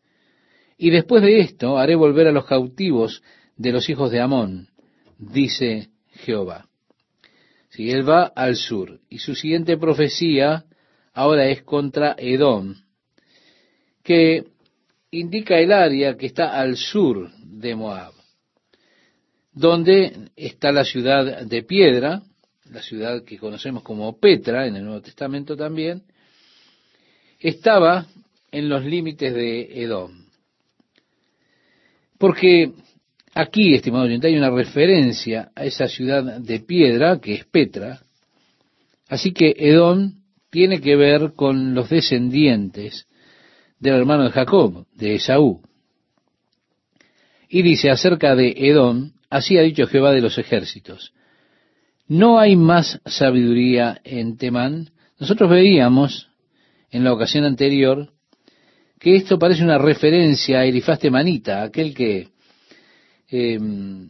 Y después de esto haré volver a los cautivos de los hijos de Amón, dice Jehová. Si él va al sur, y su siguiente profecía ahora es contra Edom, que indica el área que está al sur de Moab, donde está la ciudad de piedra, la ciudad que conocemos como Petra en el Nuevo Testamento también, estaba en los límites de Edom. Porque aquí, estimado oyente, hay una referencia a esa ciudad de piedra que es Petra, así que Edom tiene que ver con los descendientes del hermano de Jacob, de Esaú. Y dice acerca de Edom, así ha dicho Jehová de los ejércitos, no hay más sabiduría en Temán. Nosotros veíamos en la ocasión anterior que esto parece una referencia a Elifaz Temanita, aquel que eh,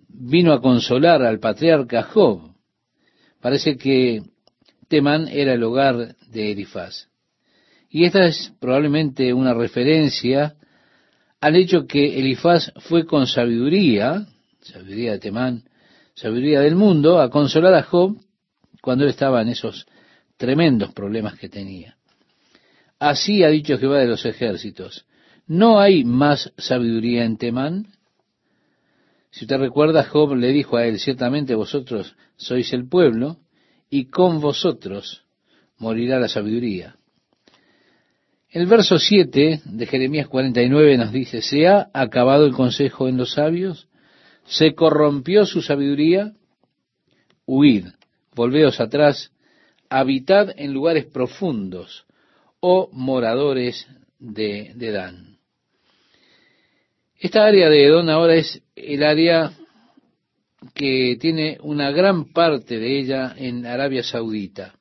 vino a consolar al patriarca Job. Parece que Temán era el hogar de Elifaz. Y esta es probablemente una referencia al hecho que Elifaz fue con sabiduría, sabiduría de Temán, sabiduría del mundo, a consolar a Job cuando él estaba en esos tremendos problemas que tenía. Así ha dicho Jehová de los ejércitos, ¿no hay más sabiduría en Temán? Si usted recuerda, Job le dijo a él, ciertamente vosotros sois el pueblo, y con vosotros morirá la sabiduría. El verso 7 de Jeremías 49 nos dice, ¿se ha acabado el consejo en los sabios? ¿Se corrompió su sabiduría? Huid, volveos atrás, habitad en lugares profundos, oh moradores de, de Dan. Esta área de Edom ahora es el área que tiene una gran parte de ella en Arabia Saudita.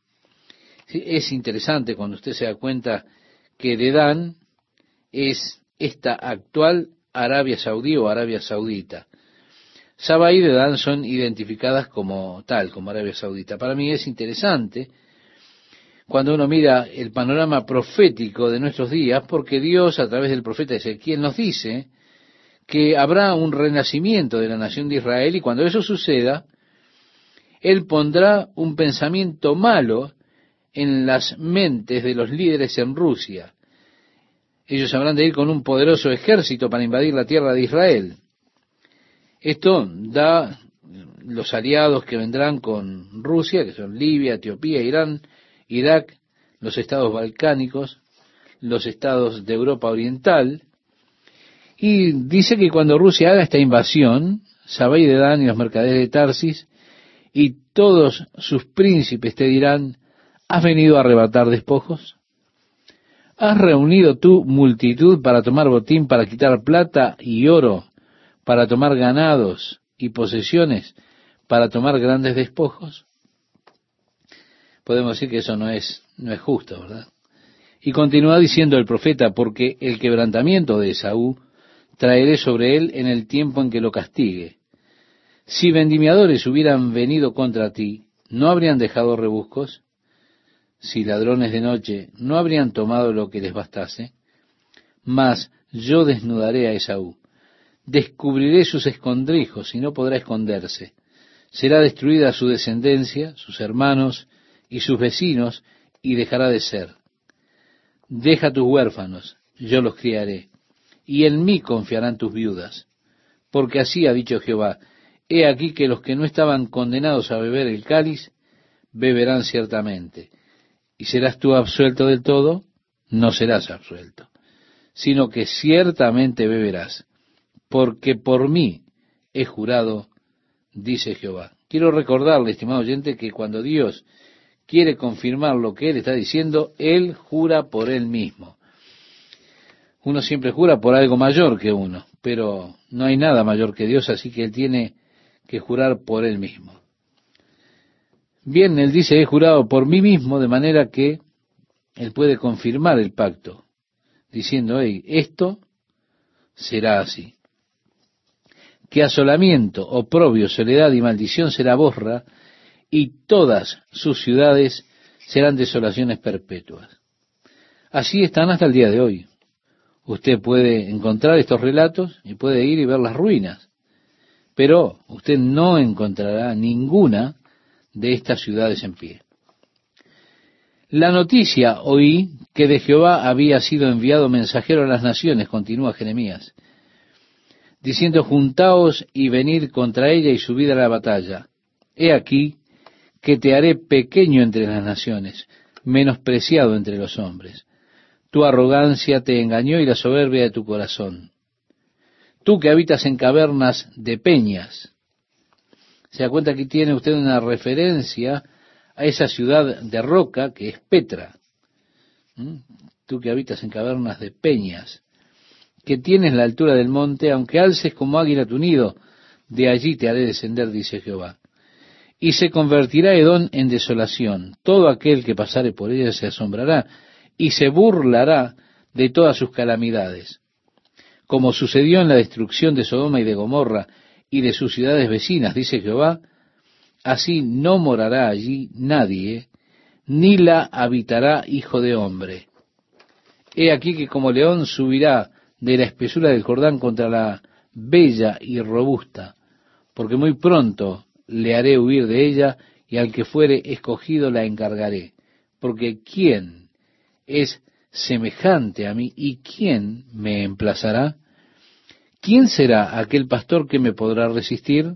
Es interesante cuando usted se da cuenta que Dedán es esta actual Arabia Saudí o Arabia Saudita. Sabah y Dedán son identificadas como tal, como Arabia Saudita. Para mí es interesante cuando uno mira el panorama profético de nuestros días, porque Dios a través del profeta Ezequiel nos dice que habrá un renacimiento de la nación de Israel y cuando eso suceda, Él pondrá un pensamiento malo en las mentes de los líderes en Rusia. Ellos habrán de ir con un poderoso ejército para invadir la tierra de Israel. Esto da los aliados que vendrán con Rusia, que son Libia, Etiopía, Irán, Irak, los estados balcánicos, los estados de Europa Oriental, y dice que cuando Rusia haga esta invasión, Sabai de Dan y los mercaderes de Tarsis y todos sus príncipes te dirán, ¿has venido a arrebatar despojos? ¿Has reunido tu multitud para tomar botín, para quitar plata y oro, para tomar ganados y posesiones, para tomar grandes despojos? Podemos decir que eso no es, no es justo, ¿verdad? Y continúa diciendo el profeta, porque el quebrantamiento de Esaú traeré sobre él en el tiempo en que lo castigue. Si vendimiadores hubieran venido contra ti, ¿no habrían dejado rebuscos? Si ladrones de noche, ¿no habrían tomado lo que les bastase? Mas yo desnudaré a Esaú, descubriré sus escondrijos y no podrá esconderse. Será destruida su descendencia, sus hermanos y sus vecinos, y dejará de ser. Deja tus huérfanos, yo los criaré y en mí confiarán tus viudas. Porque así ha dicho Jehová, he aquí que los que no estaban condenados a beber el cáliz, beberán ciertamente. ¿Y serás tú absuelto del todo? No serás absuelto, sino que ciertamente beberás, porque por mí he jurado, dice Jehová. Quiero recordarle, estimado oyente, que cuando Dios quiere confirmar lo que Él está diciendo, Él jura por Él mismo. Uno siempre jura por algo mayor que uno, pero no hay nada mayor que Dios, así que él tiene que jurar por él mismo. Bien, él dice, he jurado por mí mismo, de manera que él puede confirmar el pacto, diciendo, hey, esto será así. Que asolamiento, oprobio, soledad y maldición será borra, y todas sus ciudades serán desolaciones perpetuas. Así están hasta el día de hoy. Usted puede encontrar estos relatos y puede ir y ver las ruinas, pero usted no encontrará ninguna de estas ciudades en pie. La noticia oí que de Jehová había sido enviado mensajero a las naciones, continúa Jeremías, diciendo, juntaos y venid contra ella y subid a la batalla. He aquí que te haré pequeño entre las naciones, menospreciado entre los hombres. Tu arrogancia te engañó y la soberbia de tu corazón. Tú que habitas en cavernas de peñas. Se da cuenta que tiene usted una referencia a esa ciudad de roca que es Petra. ¿Mm? Tú que habitas en cavernas de peñas, que tienes la altura del monte, aunque alces como águila tu nido, de allí te haré descender, dice Jehová. Y se convertirá Edón en desolación. Todo aquel que pasare por ella se asombrará y se burlará de todas sus calamidades. Como sucedió en la destrucción de Sodoma y de Gomorra y de sus ciudades vecinas, dice Jehová, así no morará allí nadie, ni la habitará hijo de hombre. He aquí que como león subirá de la espesura del Jordán contra la bella y robusta, porque muy pronto le haré huir de ella, y al que fuere escogido la encargaré. Porque ¿quién es semejante a mí y quién me emplazará? ¿Quién será aquel pastor que me podrá resistir?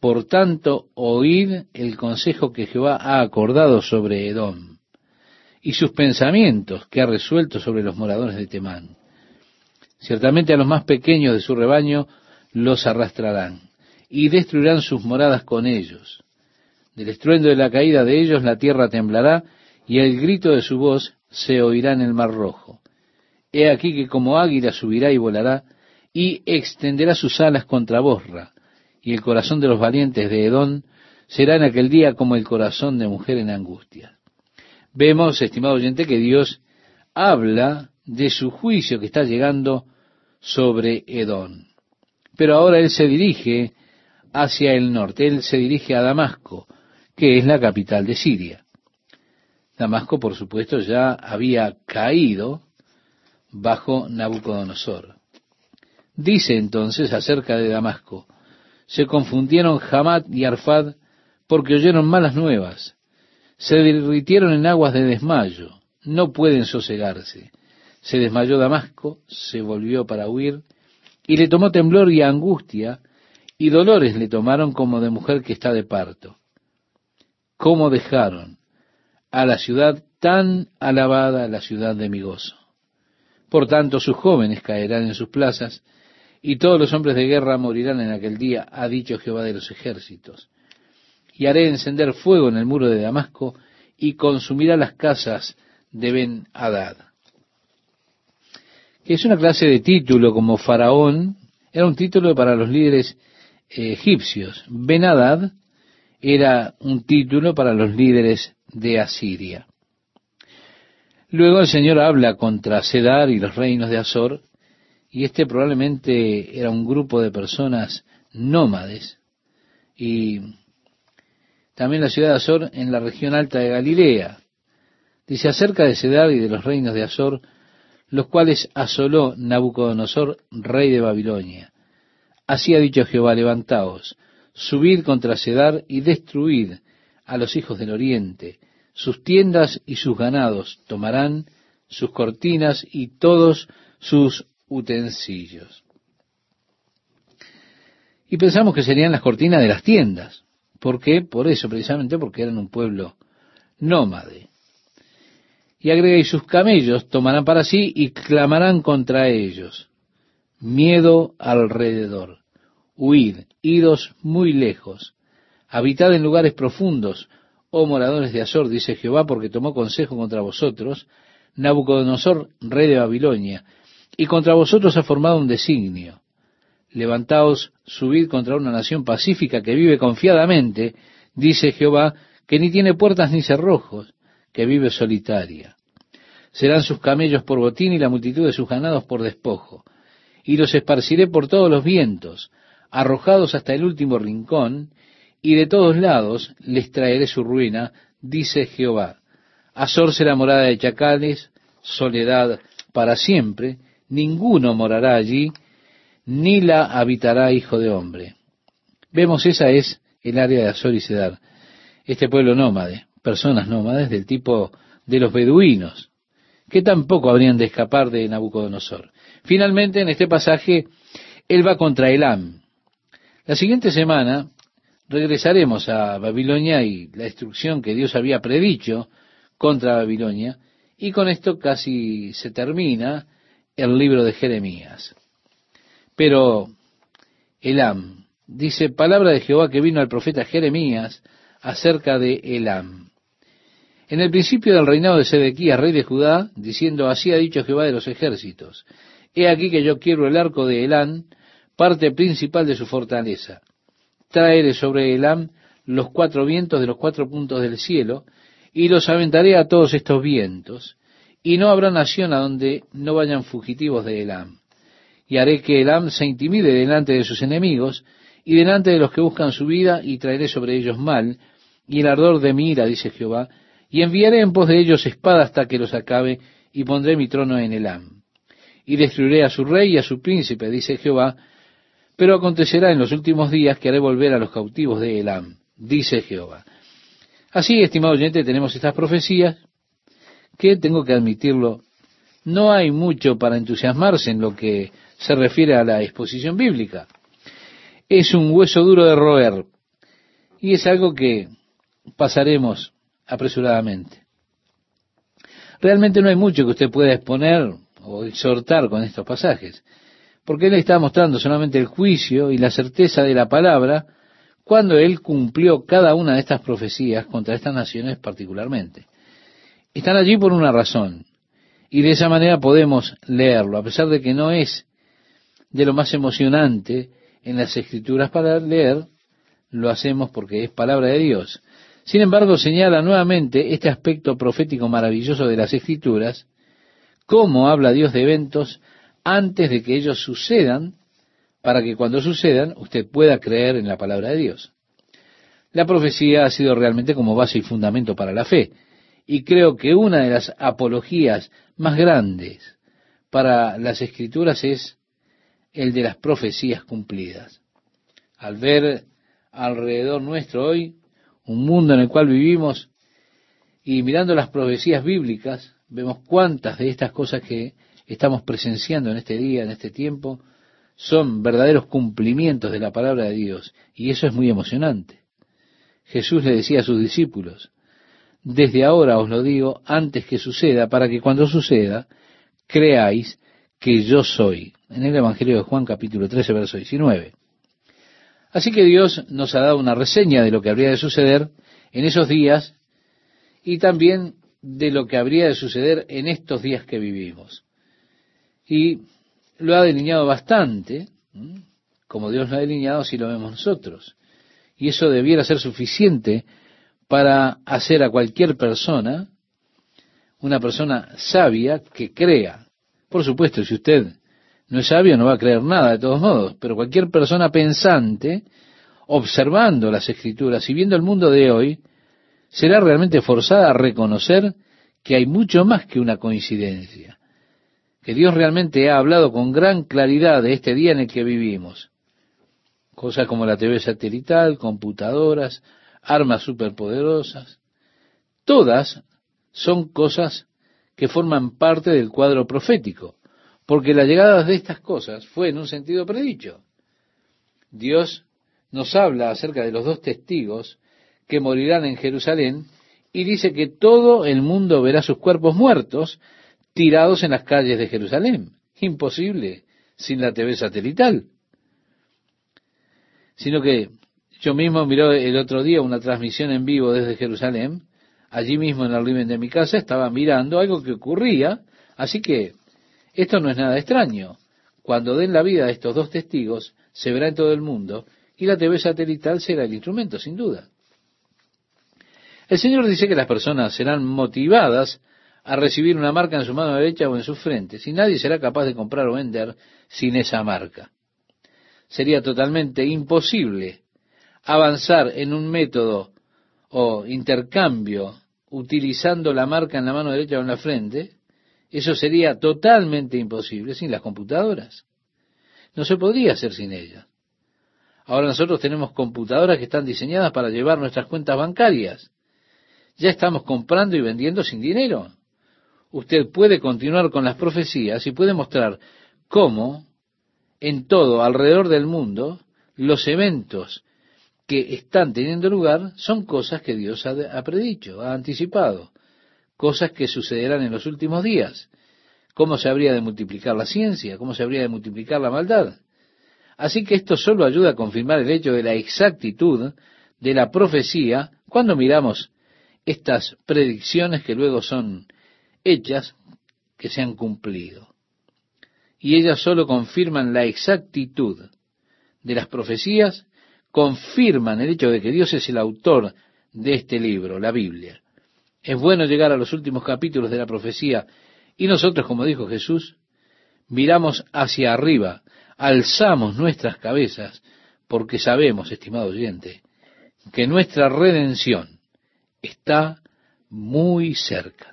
Por tanto, oíd el consejo que Jehová ha acordado sobre Edom y sus pensamientos que ha resuelto sobre los moradores de Temán. Ciertamente a los más pequeños de su rebaño los arrastrarán y destruirán sus moradas con ellos. Del estruendo de la caída de ellos la tierra temblará y el grito de su voz se oirá en el mar rojo. He aquí que como águila subirá y volará y extenderá sus alas contra Bosra, y el corazón de los valientes de Edón será en aquel día como el corazón de mujer en angustia. Vemos, estimado oyente, que Dios habla de su juicio que está llegando sobre Edón. Pero ahora Él se dirige hacia el norte. Él se dirige a Damasco, que es la capital de Siria. Damasco, por supuesto, ya había caído bajo Nabucodonosor. Dice entonces acerca de Damasco, se confundieron Hamad y Arfad porque oyeron malas nuevas, se derritieron en aguas de desmayo, no pueden sosegarse. Se desmayó Damasco, se volvió para huir, y le tomó temblor y angustia, y dolores le tomaron como de mujer que está de parto. ¿Cómo dejaron a la ciudad tan alabada, la ciudad de mi gozo? Por tanto, sus jóvenes caerán en sus plazas, y todos los hombres de guerra morirán en aquel día, ha dicho Jehová de los ejércitos. Y haré encender fuego en el muro de Damasco, y consumirá las casas de Ben Hadad. Que es una clase de título como faraón, era un título para los líderes egipcios. Ben-Hadad era un título para los líderes de Asiria. Luego el Señor habla contra Sedar y los reinos de Azor, y este probablemente era un grupo de personas nómades, y también la ciudad de Azor en la región alta de Galilea. Dice acerca de Sedar y de los reinos de Azor, los cuales asoló Nabucodonosor, rey de Babilonia. Así ha dicho Jehová, levantaos, subid contra Cedar y destruid a los hijos del oriente. Sus tiendas y sus ganados tomarán sus cortinas y todos sus utensilios. Y pensamos que serían las cortinas de las tiendas. ¿Por qué? Por eso, precisamente porque eran un pueblo nómade. Y agrega, y sus camellos tomarán para sí y clamarán contra ellos miedo alrededor. Huid, idos muy lejos. Habitad en lugares profundos, oh moradores de Azor, dice Jehová, porque tomó consejo contra vosotros, Nabucodonosor, rey de Babilonia, y contra vosotros ha formado un designio. Levantaos, subid contra una nación pacífica que vive confiadamente, dice Jehová, que ni tiene puertas ni cerrojos, que vive solitaria. Serán sus camellos por botín y la multitud de sus ganados por despojo y los esparciré por todos los vientos, arrojados hasta el último rincón, y de todos lados les traeré su ruina, dice Jehová. Azor será morada de chacales, soledad para siempre, ninguno morará allí, ni la habitará hijo de hombre. Vemos, esa es el área de Azor y Sedar, este pueblo nómade, personas nómades del tipo de los beduinos, que tampoco habrían de escapar de Nabucodonosor. Finalmente, en este pasaje, él va contra Elam. La siguiente semana regresaremos a Babilonia y la destrucción que Dios había predicho contra Babilonia, y con esto casi se termina el libro de Jeremías. Pero Elam, dice palabra de Jehová que vino al profeta Jeremías acerca de Elam. En el principio del reinado de Sedequías, rey de Judá, diciendo, así ha dicho Jehová de los ejércitos, He aquí que yo quiero el arco de Elán, parte principal de su fortaleza. Traeré sobre Elán los cuatro vientos de los cuatro puntos del cielo, y los aventaré a todos estos vientos, y no habrá nación a donde no vayan fugitivos de Elam. Y haré que Elam se intimide delante de sus enemigos y delante de los que buscan su vida, y traeré sobre ellos mal, y el ardor de mi ira, dice Jehová, y enviaré en pos de ellos espada hasta que los acabe, y pondré mi trono en Elam. Y destruiré a su rey y a su príncipe, dice Jehová, pero acontecerá en los últimos días que haré volver a los cautivos de Elam, dice Jehová. Así, estimado oyente, tenemos estas profecías que, tengo que admitirlo, no hay mucho para entusiasmarse en lo que se refiere a la exposición bíblica. Es un hueso duro de roer y es algo que pasaremos apresuradamente. Realmente no hay mucho que usted pueda exponer o exhortar con estos pasajes, porque él está mostrando solamente el juicio y la certeza de la palabra cuando él cumplió cada una de estas profecías contra estas naciones particularmente. Están allí por una razón, y de esa manera podemos leerlo, a pesar de que no es de lo más emocionante en las escrituras para leer, lo hacemos porque es palabra de Dios. Sin embargo, señala nuevamente este aspecto profético maravilloso de las escrituras, cómo habla Dios de eventos antes de que ellos sucedan, para que cuando sucedan usted pueda creer en la palabra de Dios. La profecía ha sido realmente como base y fundamento para la fe, y creo que una de las apologías más grandes para las escrituras es el de las profecías cumplidas. Al ver alrededor nuestro hoy un mundo en el cual vivimos y mirando las profecías bíblicas, vemos cuántas de estas cosas que estamos presenciando en este día, en este tiempo, son verdaderos cumplimientos de la palabra de Dios. Y eso es muy emocionante. Jesús le decía a sus discípulos, desde ahora os lo digo antes que suceda, para que cuando suceda, creáis que yo soy. En el Evangelio de Juan capítulo 13, verso 19. Así que Dios nos ha dado una reseña de lo que habría de suceder en esos días y también de lo que habría de suceder en estos días que vivimos. Y lo ha delineado bastante, como Dios lo ha delineado si lo vemos nosotros. Y eso debiera ser suficiente para hacer a cualquier persona, una persona sabia, que crea. Por supuesto, si usted no es sabio, no va a creer nada de todos modos, pero cualquier persona pensante, observando las escrituras y viendo el mundo de hoy, será realmente forzada a reconocer que hay mucho más que una coincidencia, que Dios realmente ha hablado con gran claridad de este día en el que vivimos. Cosas como la TV satelital, computadoras, armas superpoderosas, todas son cosas que forman parte del cuadro profético porque la llegada de estas cosas fue en un sentido predicho. Dios nos habla acerca de los dos testigos que morirán en Jerusalén y dice que todo el mundo verá sus cuerpos muertos tirados en las calles de Jerusalén. Imposible sin la TV satelital. Sino que yo mismo miré el otro día una transmisión en vivo desde Jerusalén, allí mismo en el living de mi casa, estaba mirando algo que ocurría, así que esto no es nada extraño. Cuando den la vida a estos dos testigos, se verá en todo el mundo y la TV satelital será el instrumento, sin duda. El Señor dice que las personas serán motivadas a recibir una marca en su mano derecha o en su frente, si nadie será capaz de comprar o vender sin esa marca. Sería totalmente imposible avanzar en un método o intercambio utilizando la marca en la mano derecha o en la frente eso sería totalmente imposible sin las computadoras. No se podría hacer sin ellas. Ahora nosotros tenemos computadoras que están diseñadas para llevar nuestras cuentas bancarias. Ya estamos comprando y vendiendo sin dinero. Usted puede continuar con las profecías y puede mostrar cómo en todo alrededor del mundo los eventos que están teniendo lugar son cosas que Dios ha, predicho, ha anticipado cosas que sucederán en los últimos días. ¿Cómo se habría de multiplicar la ciencia? ¿Cómo se habría de multiplicar la maldad? Así que esto solo ayuda a confirmar el hecho de la exactitud de la profecía cuando miramos estas predicciones que luego son hechas, que se han cumplido. Y ellas solo confirman la exactitud de las profecías, confirman el hecho de que Dios es el autor de este libro, la Biblia. Es bueno llegar a los últimos capítulos de la profecía Y nosotros, como dijo Jesús, miramos hacia arriba, alzamos nuestras cabezas, porque sabemos, estimado oyente, que nuestra redención está muy cerca.